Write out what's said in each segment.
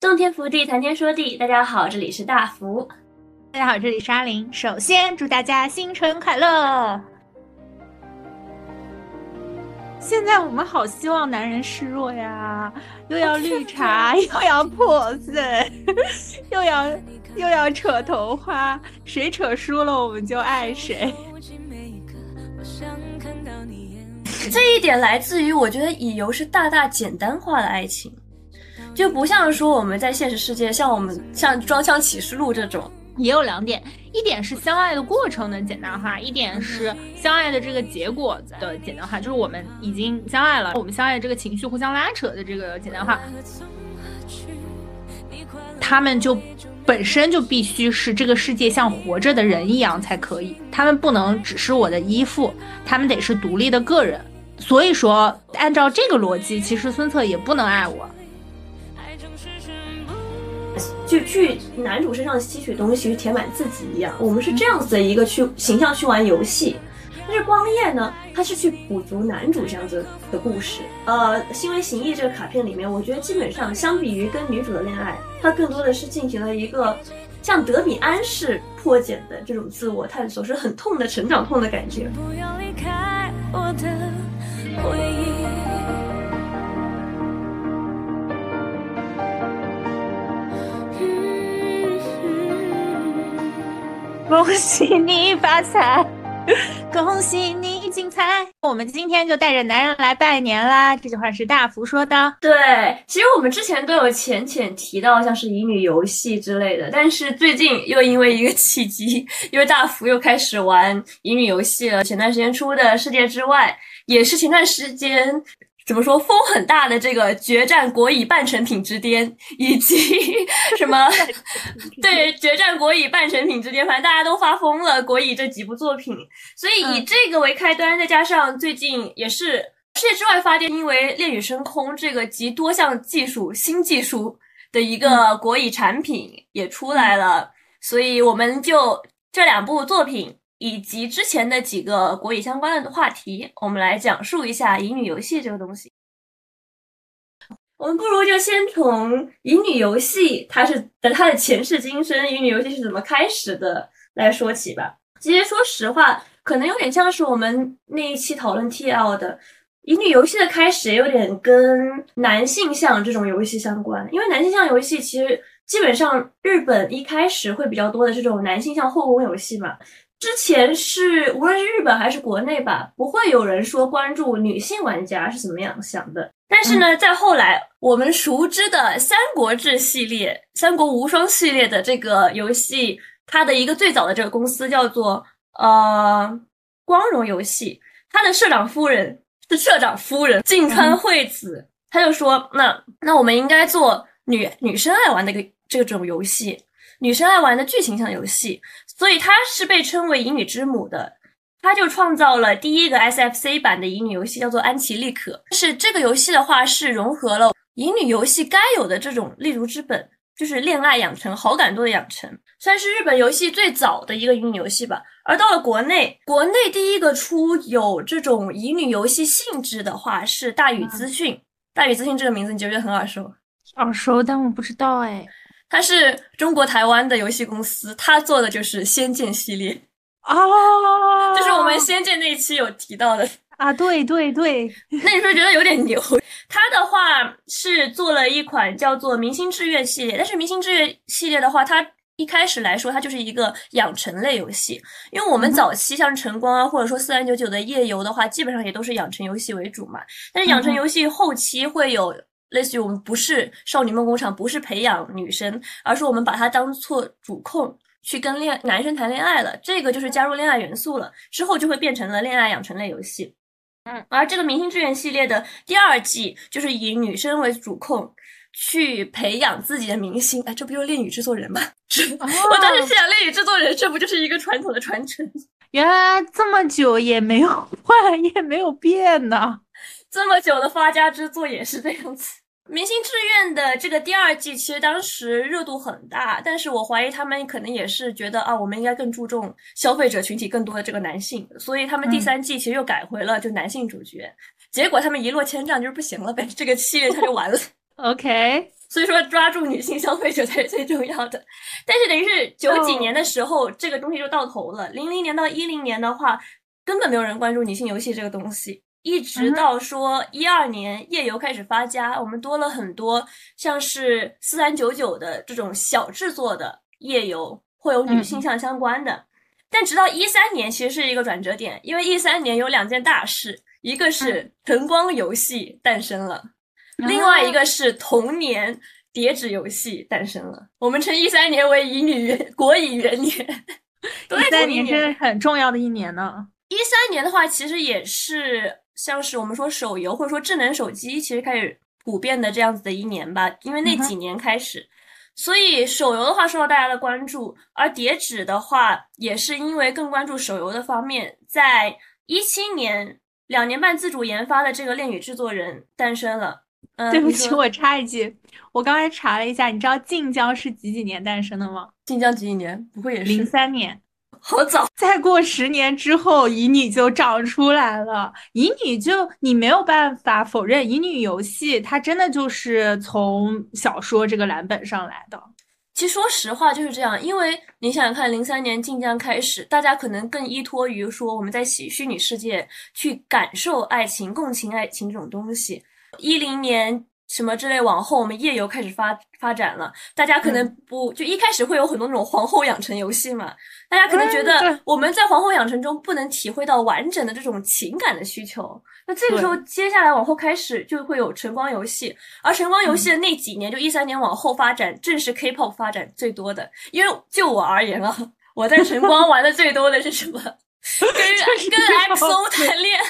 洞天福地，谈天说地。大家好，这里是大福。大家好，这里是阿林。首先祝大家新春快乐。现在我们好希望男人示弱呀，又要绿茶，又要破碎，又要又要扯头花，谁扯输了我们就爱谁。这一点来自于我觉得乙游是大大简单化的爱情，就不像说我们在现实世界，像我们像《装腔启示录》这种。也有两点，一点是相爱的过程的简单化，一点是相爱的这个结果的简单化，就是我们已经相爱了，我们相爱的这个情绪互相拉扯的这个简单化。他们就本身就必须是这个世界像活着的人一样才可以，他们不能只是我的依附，他们得是独立的个人。所以说，按照这个逻辑，其实孙策也不能爱我。就去男主身上吸取东西去填满自己一样，我们是这样子的一个去形象去玩游戏。但是光夜呢，他是去补足男主这样子的故事。呃，心为形役这个卡片里面，我觉得基本上相比于跟女主的恋爱，他更多的是进行了一个像德比安式破茧的这种自我探索，是很痛的成长痛的感觉。不要离开我的回忆。恭喜你发财，恭喜你精彩。我们今天就带着男人来拜年啦。这句话是大福说的。对，其实我们之前都有浅浅提到，像是乙女游戏之类的。但是最近又因为一个契机，因为大福又开始玩乙女游戏了。前段时间出的《世界之外》，也是前段时间。怎么说风很大的这个决战国乙半成品之巅，以及 什么对决战国乙半成品之巅，反正大家都发疯了国乙这几部作品，所以以这个为开端，再加上最近也是世界之外发电，因为恋与深空这个集多项技术新技术的一个国乙产品也出来了，所以我们就这两部作品。以及之前的几个国语相关的话题，我们来讲述一下乙女游戏这个东西。我们不如就先从乙女游戏它是的它的前世今生，乙女游戏是怎么开始的来说起吧。其实说实话，可能有点像是我们那一期讨论 TL 的乙女游戏的开始，也有点跟男性向这种游戏相关。因为男性向游戏其实基本上日本一开始会比较多的这种男性向后宫游戏嘛。之前是无论是日本还是国内吧，不会有人说关注女性玩家是怎么样想的。但是呢，在后来我们熟知的《三国志》系列、《三国无双》系列的这个游戏，它的一个最早的这个公司叫做呃光荣游戏，它的社长夫人是社长夫人近川惠子，她就说，那那我们应该做女女生爱玩的一个这种游戏，女生爱玩的剧情向游戏。所以她是被称为乙女之母的，她就创造了第一个 SFC 版的乙女游戏，叫做安琪丽可。是这个游戏的话，是融合了乙女游戏该有的这种立足之本，就是恋爱养成、好感度的养成，算是日本游戏最早的一个乙女游戏吧。而到了国内，国内第一个出有这种乙女游戏性质的话，是大宇资讯。大宇资讯这个名字你觉得很耳熟？耳熟，但我不知道哎。它是中国台湾的游戏公司，它做的就是《仙剑》系列哦，就是我们《仙剑》那一期有提到的啊，对对对，那你说觉得有点牛？它的话是做了一款叫做《明星志愿》系列，但是《明星志愿》系列的话，它一开始来说它就是一个养成类游戏，因为我们早期像晨光啊，或者说四三九九的夜游的话，基本上也都是养成游戏为主嘛，但是养成游戏后期会有。类似于我们不是少女梦工厂，不是培养女生，而是我们把它当做主控去跟恋男生谈恋爱了。这个就是加入恋爱元素了，之后就会变成了恋爱养成类游戏。嗯，而这个明星志愿系列的第二季就是以女生为主控去培养自己的明星。哎，这不就是恋与制作人吗？我当时想，恋与制作人这不就是一个传统的传承？原来这么久也没有换，也没有变呢。这么久的发家之作也是这样子。明星志愿的这个第二季其实当时热度很大，但是我怀疑他们可能也是觉得啊，我们应该更注重消费者群体更多的这个男性，所以他们第三季其实又改回了就男性主角。结果他们一落千丈，就是不行了呗，这个系列它就完了。OK，所以说抓住女性消费者才是最重要的。但是等于是九几年的时候，这个东西就到头了。零零年到一零年的话，根本没有人关注女性游戏这个东西。一直到说一二年夜游开始发家，我们多了很多像是四三九九的这种小制作的夜游，会有女性向相关的。但直到一三年，其实是一个转折点，因为一三年有两件大事，一个是晨光游戏诞生了，另外一个是童年叠纸游戏诞生了。我们称一三年为乙女元国乙元年，一三年是很重要的一年呢。一三年的话，其实也是。像是我们说手游或者说智能手机，其实开始普遍的这样子的一年吧，因为那几年开始，所以手游的话受到大家的关注，而叠纸的话也是因为更关注手游的方面，在一七年两年半自主研发的这个恋与制作人诞生了。嗯，对不起，我插一句，我刚才查了一下，你知道晋江是几几年诞生的吗？晋江几几年？不会也是零三年？好早，再过十年之后，乙女就长出来了。乙女就你没有办法否认，乙女游戏它真的就是从小说这个蓝本上来的。其实说实话就是这样，因为你想想看，零三年晋江开始，大家可能更依托于说我们在虚虚拟世界去感受爱情、共情爱情这种东西。一零年。什么之类，往后我们页游开始发发展了，大家可能不就一开始会有很多那种皇后养成游戏嘛？大家可能觉得我们在皇后养成中不能体会到完整的这种情感的需求，那这个时候接下来往后开始就会有晨光游戏，而晨光游戏的那几年就一三年往后发展，正是 K-pop 发展最多的。因为就我而言啊，我在晨光玩的最多的是什么？跟 跟 XO 谈恋爱。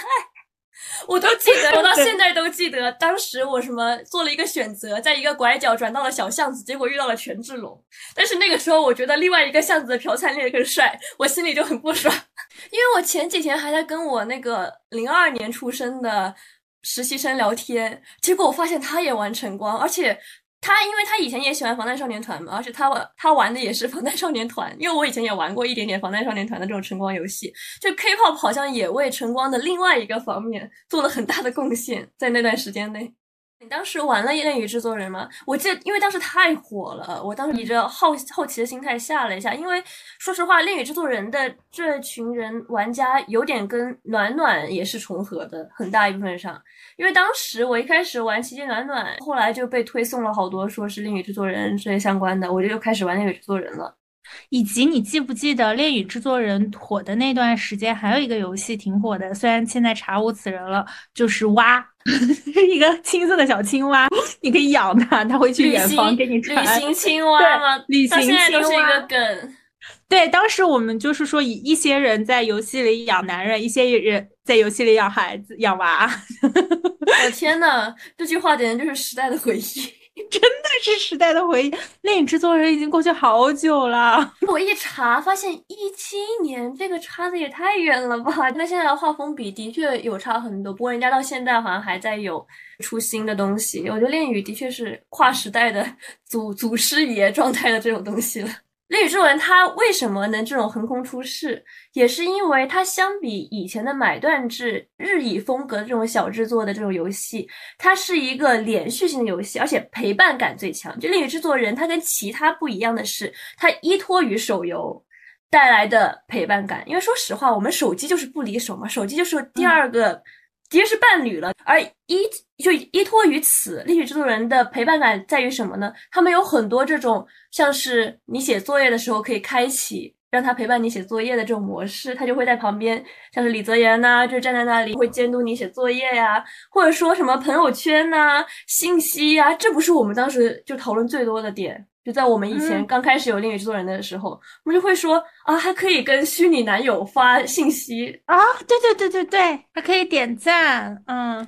我都记得，我到现在都记得，当时我什么做了一个选择，在一个拐角转到了小巷子，结果遇到了权志龙。但是那个时候，我觉得另外一个巷子的朴灿烈更帅，我心里就很不爽。因为我前几天还在跟我那个零二年出生的实习生聊天，结果我发现他也玩晨光，而且。他因为他以前也喜欢防弹少年团嘛，而且他玩他玩的也是防弹少年团，因为我以前也玩过一点点防弹少年团的这种晨光游戏，就 K-pop 好像也为晨光的另外一个方面做了很大的贡献，在那段时间内。你当时玩了《恋与制作人》吗？我记得，因为当时太火了，我当时以着好好奇的心态下了一下。因为说实话，《恋与制作人》的这群人玩家有点跟暖暖也是重合的，很大一部分上。因为当时我一开始玩《奇迹暖暖》，后来就被推送了好多说是《恋与制作人》这些相关的，我就又开始玩《恋与制作人》了。以及你记不记得《恋与制作人》火的那段时间，还有一个游戏挺火的，虽然现在查无此人了，就是蛙，是一个青色的小青蛙，你可以养它，它会去远方给你传。旅行青蛙吗？旅行青蛙是一个梗。对，当时我们就是说，一一些人在游戏里养男人，一些人在游戏里养孩子、养娃。我天呐，这句话简直就是时代的回忆。真的是时代的回忆，恋与制作人已经过去好久了。我一查发现一七年，这个差的也太远了吧？那现在的画风比的确有差很多，不过人家到现在好像还在有出新的东西。我觉得恋与的确是跨时代的祖祖师爷状态的这种东西了。《恋与制作人》它为什么能这种横空出世，也是因为它相比以前的买断制日乙风格的这种小制作的这种游戏，它是一个连续性的游戏，而且陪伴感最强。就《恋与制作人》，他跟其他不一样的是，它依托于手游带来的陪伴感。因为说实话，我们手机就是不离手嘛，手机就是第二个。直接是伴侣了，而依就依托于此，立体制作人的陪伴感在于什么呢？他们有很多这种，像是你写作业的时候可以开启让他陪伴你写作业的这种模式，他就会在旁边，像是李泽言呐，就站在那里会监督你写作业呀，或者说什么朋友圈呐、信息呀，这不是我们当时就讨论最多的点。就在我们以前刚开始有恋与制作人的时候，我们就会说啊，还可以跟虚拟男友发信息。啊，对对对对对，还可以点赞，嗯，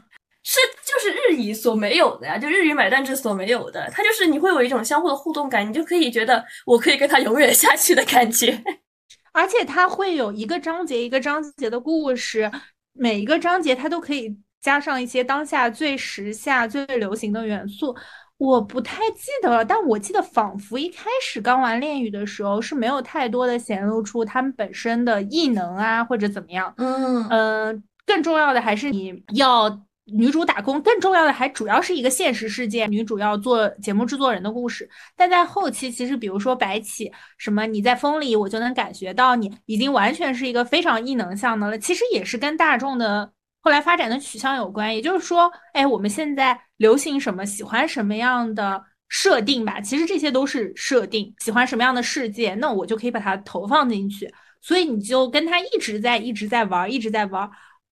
是就是日语所没有的呀，就日语买断制所没有的，它就是你会有一种相互的互动感，你就可以觉得我可以跟他永远下去的感觉，而且它会有一个章节一个章节的故事，每一个章节它都可以加上一些当下最时下最流行的元素。我不太记得了，但我记得仿佛一开始刚玩恋与的时候是没有太多的显露出他们本身的异能啊或者怎么样。嗯嗯，更重要的还是你要女主打工，更重要的还主要是一个现实事件，女主要做节目制作人的故事。但在后期，其实比如说白起什么，你在风里，我就能感觉到你已经完全是一个非常异能向的了。其实也是跟大众的后来发展的取向有关。也就是说，哎，我们现在流行什么，喜欢什么样的设定吧？其实这些都是设定，喜欢什么样的世界，那我就可以把它投放进去。所以你就跟他一直在一直在玩，一直在玩。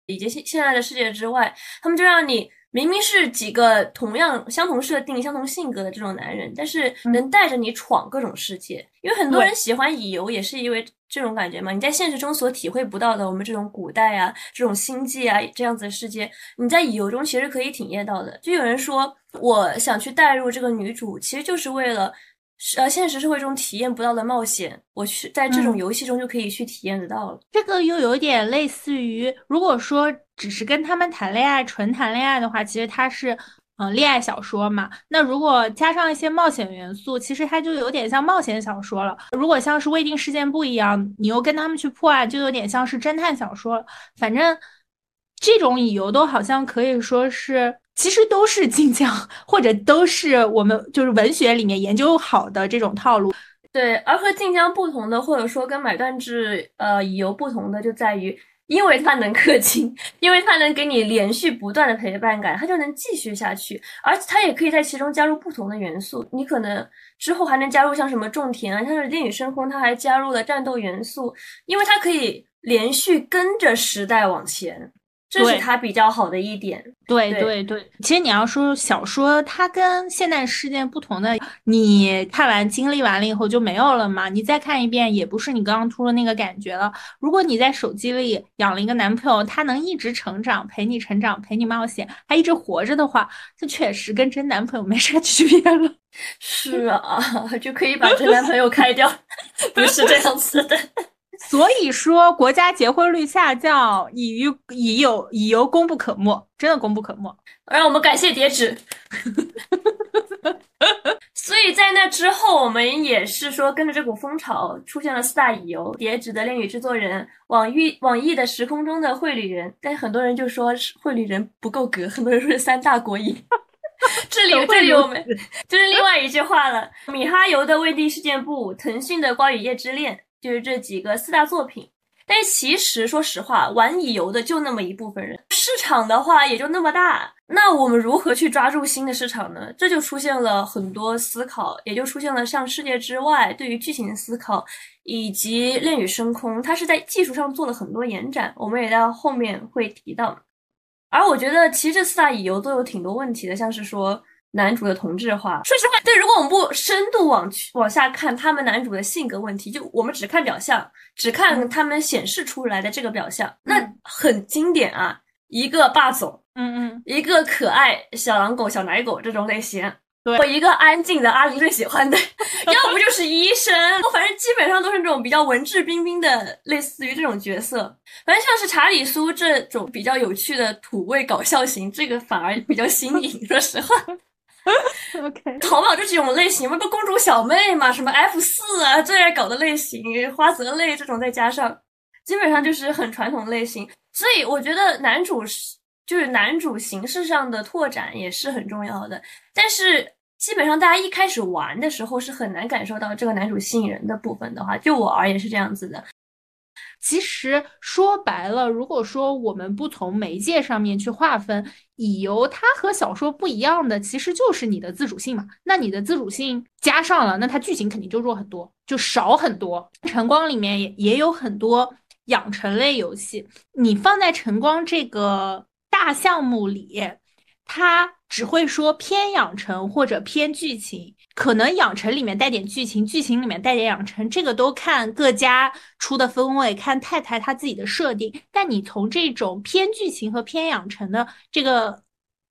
以及现现在的世界之外，他们就让你明明是几个同样相同设定、相同性格的这种男人，但是能带着你闯各种世界。因为很多人喜欢乙游，也是因为这种感觉嘛。你在现实中所体会不到的，我们这种古代啊、这种星际啊这样子的世界，你在乙游中其实可以体验到的。就有人说，我想去带入这个女主，其实就是为了。呃，现实社会中体验不到的冒险，我去在这种游戏中就可以去体验得到了。这个又有点类似于，如果说只是跟他们谈恋爱，纯谈恋爱的话，其实它是嗯恋爱小说嘛。那如果加上一些冒险元素，其实它就有点像冒险小说了。如果像是未定事件簿一样，你又跟他们去破案，就有点像是侦探小说。反正这种理由都好像可以说是。其实都是晋江，或者都是我们就是文学里面研究好的这种套路。对，而和晋江不同的，或者说跟买断制呃乙游不同的，就在于，因为它能氪金，因为它能给你连续不断的陪伴感，它就能继续下去。而且它也可以在其中加入不同的元素，你可能之后还能加入像什么种田啊，像是恋与深空，它还加入了战斗元素，因为它可以连续跟着时代往前。这是它比较好的一点。对对对，其实你要说小说，它跟现代事件不同的，你看完经历完了以后就没有了嘛？你再看一遍，也不是你刚刚突的那个感觉了。如果你在手机里养了一个男朋友，他能一直成长，陪你成长，陪你冒险，还一直活着的话，这确实跟真男朋友没啥 区别了。是啊，就可以把真男朋友开掉，不是这样子的。所以说，国家结婚率下降，已于已有已由功不可没，真的功不可没。让我们感谢叠纸。所以在那之后，我们也是说跟着这股风潮，出现了四大乙游：叠纸的恋与制作人，网易网易的时空中的绘旅人。但很多人就说绘旅人不够格，很多人说是三大国乙。这里这里我们就是另外一句话了：米哈游的未定事件簿，腾讯的光与夜之恋。就是这几个四大作品，但是其实说实话，玩乙游的就那么一部分人，市场的话也就那么大。那我们如何去抓住新的市场呢？这就出现了很多思考，也就出现了像世界之外对于剧情的思考，以及恋与深空，它是在技术上做了很多延展，我们也在后面会提到。而我觉得其实这四大乙游都有挺多问题的，像是说。男主的同质化，说实话，对，如果我们不深度往往下看他们男主的性格问题，就我们只看表象，只看他们显示出来的这个表象，那很经典啊，一个霸总，嗯嗯，一个可爱小狼狗、小奶狗这种类型，对，我一个安静的阿离最喜欢的，要不就是医生，我反正基本上都是这种比较文质彬彬的，类似于这种角色，反正像是查理苏这种比较有趣的土味搞笑型，这个反而比较新颖，说实话。OK，淘宝这几种类型，不公主小妹嘛，什么 F 四啊，最爱搞的类型，花泽类这种，再加上，基本上就是很传统类型。所以我觉得男主是，就是男主形式上的拓展也是很重要的。但是基本上大家一开始玩的时候是很难感受到这个男主吸引人的部分的话，就我而言是这样子的。其实说白了，如果说我们不从媒介上面去划分，乙游它和小说不一样的，其实就是你的自主性嘛。那你的自主性加上了，那它剧情肯定就弱很多，就少很多。晨光里面也也有很多养成类游戏，你放在晨光这个大项目里，它只会说偏养成或者偏剧情。可能养成里面带点剧情，剧情里面带点养成，这个都看各家出的风味，看太太她自己的设定。但你从这种偏剧情和偏养成的这个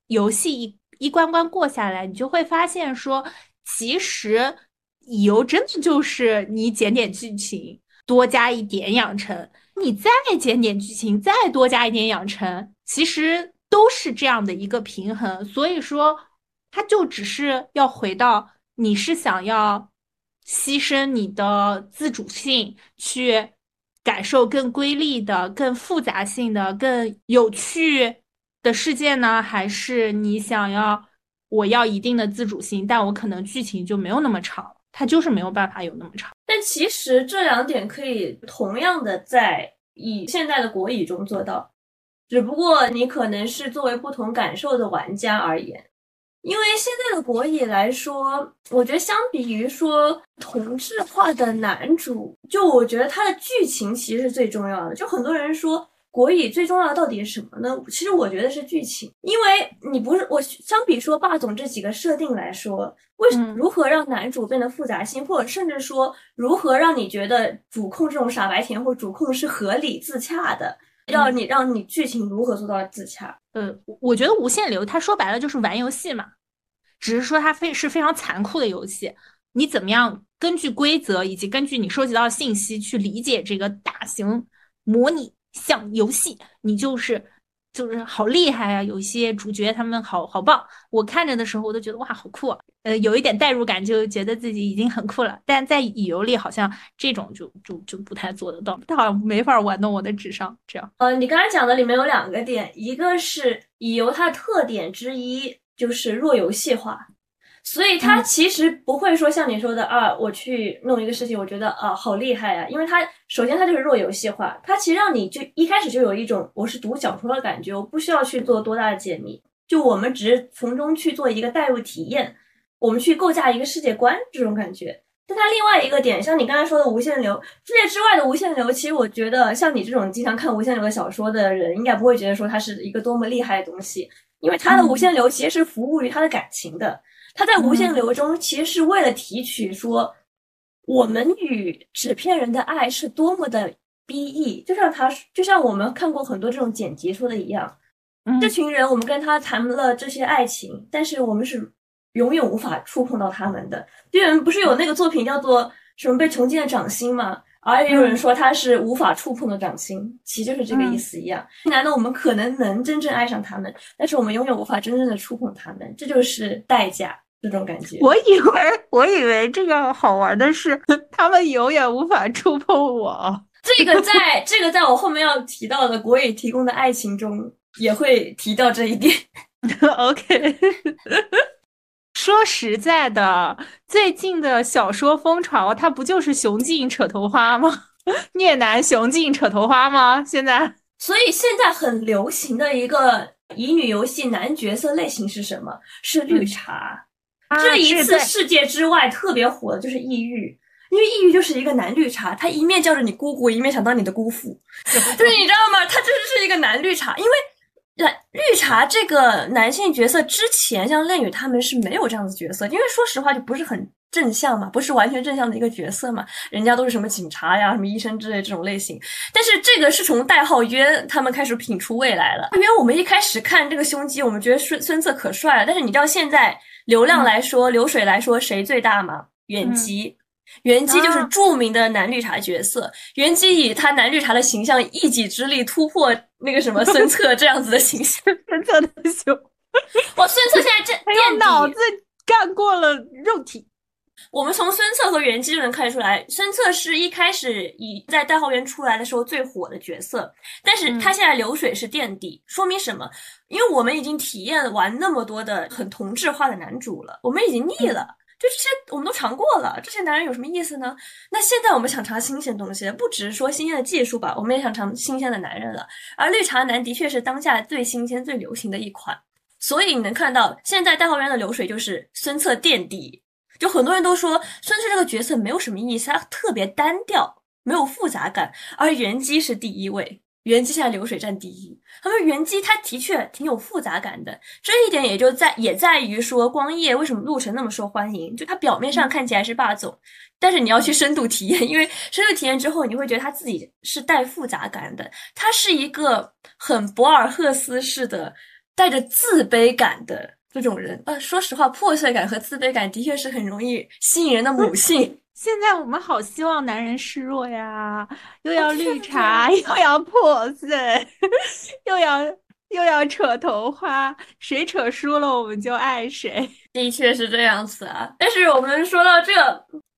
游戏一一关关过下来，你就会发现说，其实乙游真的就是你减点剧情，多加一点养成，你再减点剧情，再多加一点养成，其实都是这样的一个平衡。所以说，它就只是要回到。你是想要牺牲你的自主性，去感受更瑰丽的、更复杂性的、更有趣、的世界呢，还是你想要我要一定的自主性，但我可能剧情就没有那么长，它就是没有办法有那么长。但其实这两点可以同样的在以现在的国语中做到，只不过你可能是作为不同感受的玩家而言。因为现在的国语来说，我觉得相比于说同质化的男主，就我觉得他的剧情其实是最重要的。就很多人说国语最重要的到底是什么呢？其实我觉得是剧情，因为你不是我相比说霸总这几个设定来说，为什如何让男主变得复杂性，或者甚至说如何让你觉得主控这种傻白甜或主控是合理自洽的？要你让你剧情如何做到自洽？呃，我觉得无限流，它说白了就是玩游戏嘛，只是说它非是非常残酷的游戏。你怎么样根据规则以及根据你收集到的信息去理解这个大型模拟像游戏，你就是。就是好厉害啊！有些主角他们好好棒，我看着的时候我都觉得哇好酷，呃，有一点代入感，就觉得自己已经很酷了。但在乙游里好像这种就就就不太做得到，他好像没法玩弄我的智商。这样，呃，你刚才讲的里面有两个点，一个是乙游它的特点之一就是弱游戏化。所以他其实不会说像你说的啊，我去弄一个事情，我觉得啊好厉害啊，因为他首先他就是弱游戏化，他其实让你就一开始就有一种我是读小说的感觉，我不需要去做多大的解谜，就我们只是从中去做一个代入体验，我们去构架一个世界观这种感觉。但他另外一个点，像你刚才说的无限流世界之外的无限流，其实我觉得像你这种经常看无限流的小说的人，应该不会觉得说它是一个多么厉害的东西，因为它的无限流其实是服务于他的感情的。他在无限流中，其实是为了提取说，我们与纸片人的爱是多么的 BE，，就像他，就像我们看过很多这种剪辑说的一样，这群人，我们跟他谈了这些爱情，但是我们是永远无法触碰到他们的。就有人不是有那个作品叫做什么被囚禁的掌心吗？而也有人说他是无法触碰的掌心，其实就是这个意思一样。难道我们可能能真正爱上他们，但是我们永远无法真正的触碰他们，这就是代价。这种感觉，我以为我以为这个好玩的是，他们永远无法触碰我。这个在这个在我后面要提到的国语提供的爱情中也会提到这一点。OK，说实在的，最近的小说风潮，它不就是雄竞扯头花吗？虐男雄竞扯头花吗？现在，所以现在很流行的一个乙女游戏男角色类型是什么？是绿茶。这一次世界之外特别火的就是抑郁，因为抑郁就是一个男绿茶，他一面叫着你姑姑，一面想当你的姑父，就是你知道吗？他真是是一个男绿茶，因为蓝绿茶这个男性角色之前像恋与他们是没有这样的角色，因为说实话就不是很正向嘛，不是完全正向的一个角色嘛，人家都是什么警察呀、什么医生之类这种类型，但是这个是从代号约他们开始品出未来了，因为我们一开始看这个胸肌，我们觉得孙孙策可帅了，但是你知道现在。流量来说，流水来说，谁最大吗？袁基，袁基就是著名的男绿茶角色。袁基以他男绿茶的形象，一己之力突破那个什么孙策这样子的形象。孙策的熊，哇！孙策现在这 用脑子干过了肉体。我们从孙策和袁基就能看出来，孙策是一开始以在代号员出来的时候最火的角色，但是他现在流水是垫底，说明什么？因为我们已经体验完那么多的很同质化的男主了，我们已经腻了，就这些我们都尝过了，这些男人有什么意思呢？那现在我们想尝新鲜东西，不只是说新鲜的技术吧，我们也想尝新鲜的男人了。而绿茶男的确是当下最新鲜、最流行的一款，所以你能看到现在代号员的流水就是孙策垫底。就很多人都说孙策这个角色没有什么意思，他特别单调，没有复杂感。而袁基是第一位，袁基现在流水占第一。他们袁基他的确挺有复杂感的，这一点也就在也在于说光夜为什么陆晨那么受欢迎。就他表面上看起来是霸总，但是你要去深度体验，因为深度体验之后你会觉得他自己是带复杂感的，他是一个很博尔赫斯式的带着自卑感的。这种人，呃，说实话，破碎感和自卑感的确是很容易吸引人的母性。现在我们好希望男人示弱呀，又要绿茶，又要破碎，又要又要扯头花，谁扯输了我们就爱谁。的确是这样子啊。但是我们说到这，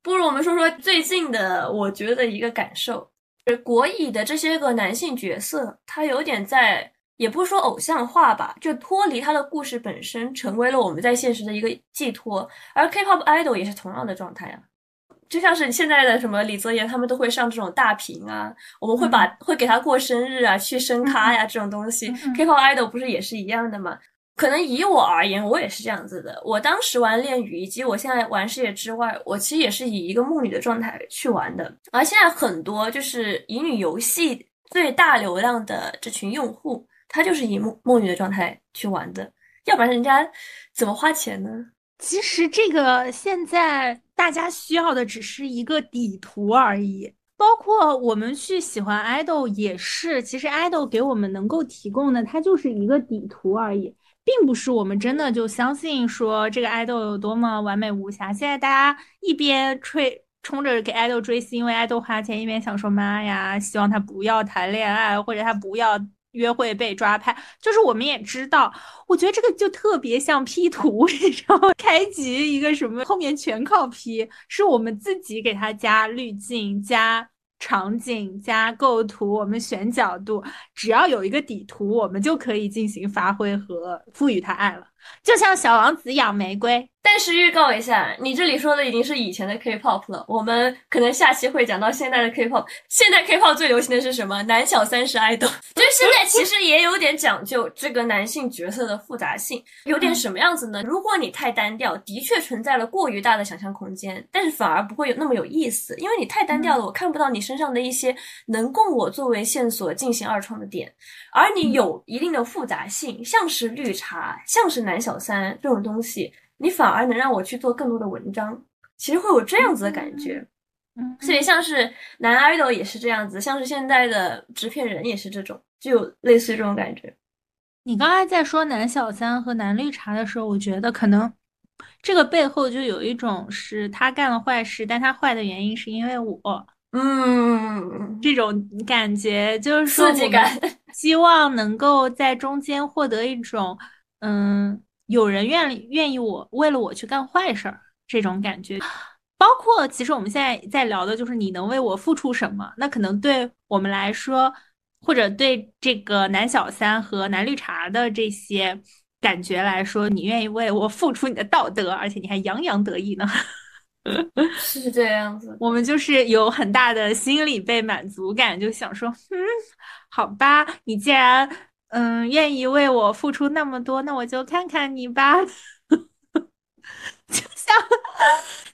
不如我们说说最近的，我觉得一个感受，是国乙的这些个男性角色，他有点在。也不是说偶像化吧，就脱离他的故事本身，成为了我们在现实的一个寄托。而 K-pop idol 也是同样的状态啊，就像是现在的什么李泽言，他们都会上这种大屏啊，我们会把会给他过生日啊，去升咖呀这种东西。K-pop idol 不是也是一样的吗？可能以我而言，我也是这样子的。我当时玩恋与，以及我现在玩世界之外，我其实也是以一个梦女的状态去玩的。而现在很多就是乙女游戏最大流量的这群用户，他就是以梦梦女的状态去玩的。要不然人家怎么花钱呢？其实这个现在大家需要的只是一个底图而已。包括我们去喜欢 idol 也是，其实 idol 给我们能够提供的，它就是一个底图而已。并不是我们真的就相信说这个爱豆有多么完美无瑕。现在大家一边吹冲着给爱豆追星，为爱豆花钱，一边想说妈呀，希望他不要谈恋爱，或者他不要约会被抓拍。就是我们也知道，我觉得这个就特别像 P 图，你知道吗开局一个什么，后面全靠 P，是我们自己给他加滤镜加。场景加构图，我们选角度，只要有一个底图，我们就可以进行发挥和赋予它爱了，就像小王子养玫瑰。但是预告一下，你这里说的已经是以前的 K-pop 了。我们可能下期会讲到现在的 K-pop。现在 K-pop 最流行的是什么？男小三是 idol。就是现在其实也有点讲究这个男性角色的复杂性，有点什么样子呢？如果你太单调，的确存在了过于大的想象空间，但是反而不会有那么有意思，因为你太单调了，我看不到你身上的一些能供我作为线索进行二创的点。而你有一定的复杂性，像是绿茶，像是男小三这种东西。你反而能让我去做更多的文章，其实会有这样子的感觉，嗯，所以像是男 idol 也是这样子，像是现在的制片人也是这种，就有类似于这种感觉。你刚才在说男小三和男绿茶的时候，我觉得可能这个背后就有一种是他干了坏事，但他坏的原因是因为我，嗯，这种感觉就是说，希望能够在中间获得一种，嗯。有人愿意愿意我为了我去干坏事儿，这种感觉，包括其实我们现在在聊的就是你能为我付出什么？那可能对我们来说，或者对这个男小三和男绿茶的这些感觉来说，你愿意为我付出你的道德，而且你还洋洋得意呢？是这样子，我们就是有很大的心理被满足感，就想说，嗯，好吧，你既然。嗯，愿意为我付出那么多，那我就看看你吧。就像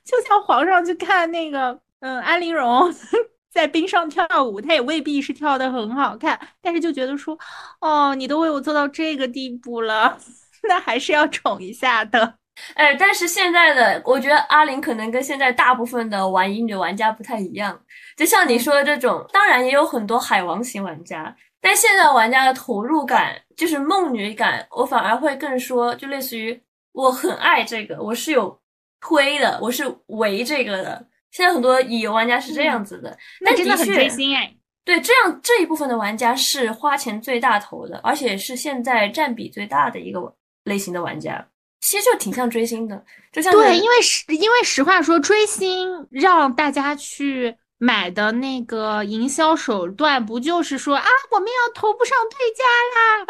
就像皇上去看那个，嗯，安陵容 在冰上跳舞，他也未必是跳的很好看，但是就觉得说，哦，你都为我做到这个地步了，那还是要宠一下的。哎，但是现在的，我觉得阿玲可能跟现在大部分的玩乙女玩家不太一样，就像你说的这种，当然也有很多海王型玩家。但现在玩家的投入感就是梦女感，我反而会更说，就类似于我很爱这个，我是有推的，我是围这个的。现在很多乙游玩家是这样子的，但真的很追星哎。对，这样这一部分的玩家是花钱最大头的，而且是现在占比最大的一个类型的玩家，其实就挺像追星的，就像对，因为实因为实话说，追星让大家去。买的那个营销手段不就是说啊，我们要投不上对家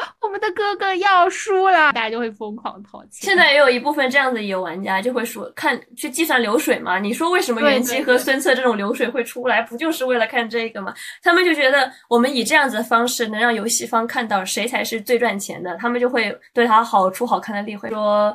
啦，我们的哥哥要输了，大家就会疯狂投钱。现在也有一部分这样的有玩家就会说，看去计算流水嘛。你说为什么元气和孙策这种流水会出来，不就是为了看这个吗？他们就觉得我们以这样子的方式能让游戏方看到谁才是最赚钱的，他们就会对他好出好看的例会。说，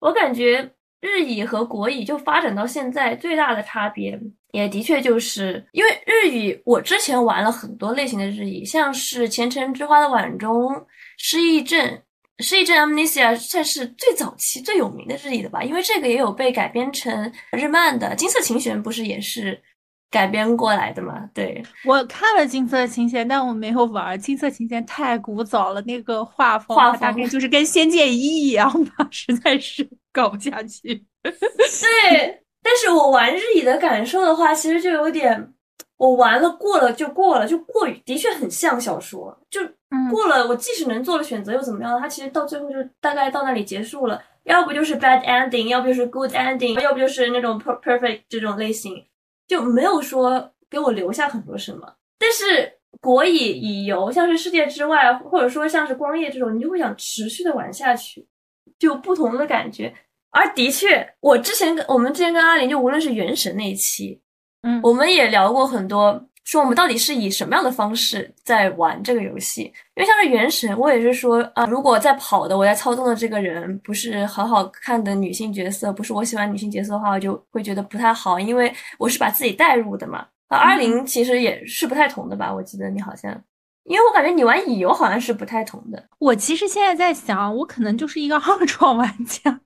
我感觉日乙和国乙就发展到现在最大的差别。也的确就是因为日语，我之前玩了很多类型的日语，像是《前程之花》的晚钟、失忆症、失忆症 Amnesia，算是最早期最有名的日语的吧。因为这个也有被改编成日漫的，《金色琴弦》不是也是改编过来的吗？对我看了《金色琴弦》，但我没有玩，《金色琴弦》太古早了，那个画风画风大概就是跟《仙剑一》一样吧，实在是搞不下去。对。但是我玩日语的感受的话，其实就有点，我玩了过了就过了，就过于的确很像小说，就过了。我即使能做了选择又怎么样？它其实到最后就大概到那里结束了，要不就是 bad ending，要不就是 good ending，要不就是那种 perfect 这种类型，就没有说给我留下很多什么。但是国以以游，像是世界之外，或者说像是光夜这种，你就会想持续的玩下去，就有不同的感觉。而的确，我之前跟我们之前跟阿林，就无论是原神那一期，嗯我们也聊过很多，说我们到底是以什么样的方式在玩这个游戏。因为像是原神，我也是说啊、如果在跑的我在操纵的这个人不是很好看的女性角色，不是我喜欢女性角色的话，我就会觉得不太好，因为我是把自己带入的嘛。啊，阿林其实也是不太同的吧？我记得你好像，因为我感觉你玩乙游好像是不太同的。我其实现在在想，我可能就是一个二创玩家。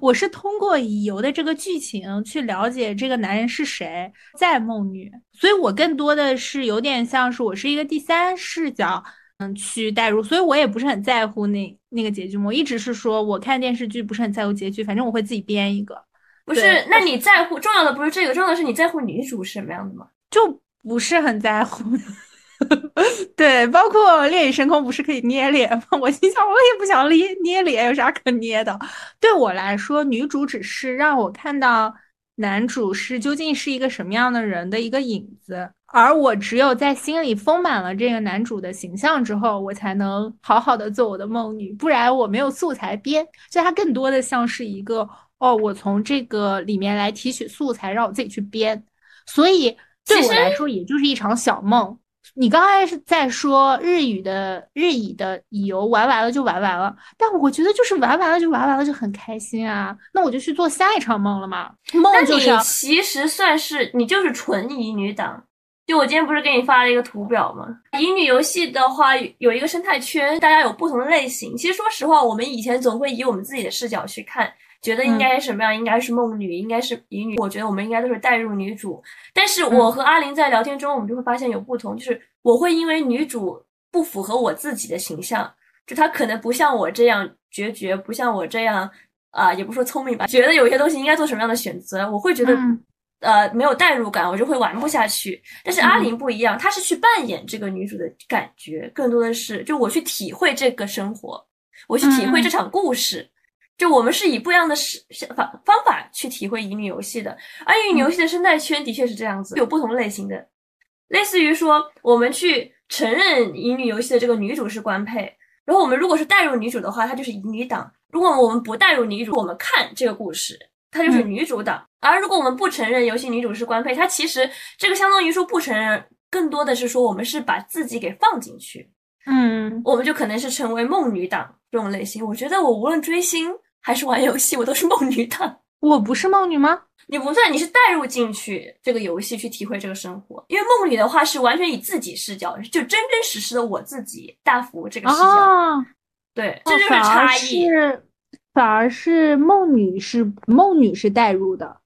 我是通过乙游的这个剧情去了解这个男人是谁，在梦女，所以我更多的是有点像是我是一个第三视角，嗯，去代入，所以我也不是很在乎那那个结局。我一直是说我看电视剧不是很在乎结局，反正我会自己编一个，不是，那你在乎重要的不是这个，重要的是你在乎女主是什么样的吗？就不是很在乎。对，包括烈雨升空不是可以捏脸吗？我心想，我也不想捏捏脸，有啥可捏的？对我来说，女主只是让我看到男主是究竟是一个什么样的人的一个影子，而我只有在心里丰满了这个男主的形象之后，我才能好好的做我的梦女，不然我没有素材编，所以它更多的像是一个哦，我从这个里面来提取素材，让我自己去编，所以对我来说，也就是一场小梦。你刚才是在说日语的日语的乙游玩完了就玩完了，但我觉得就是玩完了就玩完了就很开心啊，那我就去做下一场梦了嘛。那梦就是要你其实算是你就是纯乙女党。就我今天不是给你发了一个图表吗？乙女游戏的话有一个生态圈，大家有不同的类型。其实说实话，我们以前总会以我们自己的视角去看，觉得应该什么样，应该是梦女，应该是乙女。我觉得我们应该都是代入女主。但是我和阿林在聊天中，我们就会发现有不同，就是我会因为女主不符合我自己的形象，就她可能不像我这样决绝，不像我这样啊、也不说聪明吧，觉得有些东西应该做什么样的选择，我会觉得。嗯呃，没有代入感，我就会玩不下去。但是阿林不一样，她是去扮演这个女主的感觉，更多的是就我去体会这个生活，我去体会这场故事。就我们是以不一样的是方方法去体会乙女游戏的，而乙女游戏的生态圈的确是这样子，有不同类型的，类似于说我们去承认乙女游戏的这个女主是官配，然后我们如果是带入女主的话，她就是乙女党；如果我们不带入女主，我们看这个故事，她就是女主党。而如果我们不承认游戏女主是官配，它其实这个相当于说不承认，更多的是说我们是把自己给放进去，嗯，我们就可能是成为梦女党这种类型。我觉得我无论追星还是玩游戏，我都是梦女的。我不是梦女吗？你不算，你是带入进去这个游戏去体会这个生活。因为梦女的话是完全以自己视角，就真真实实的我自己大福这个视角。哦，对，这就是差异。是反而是梦女是梦女是代入的。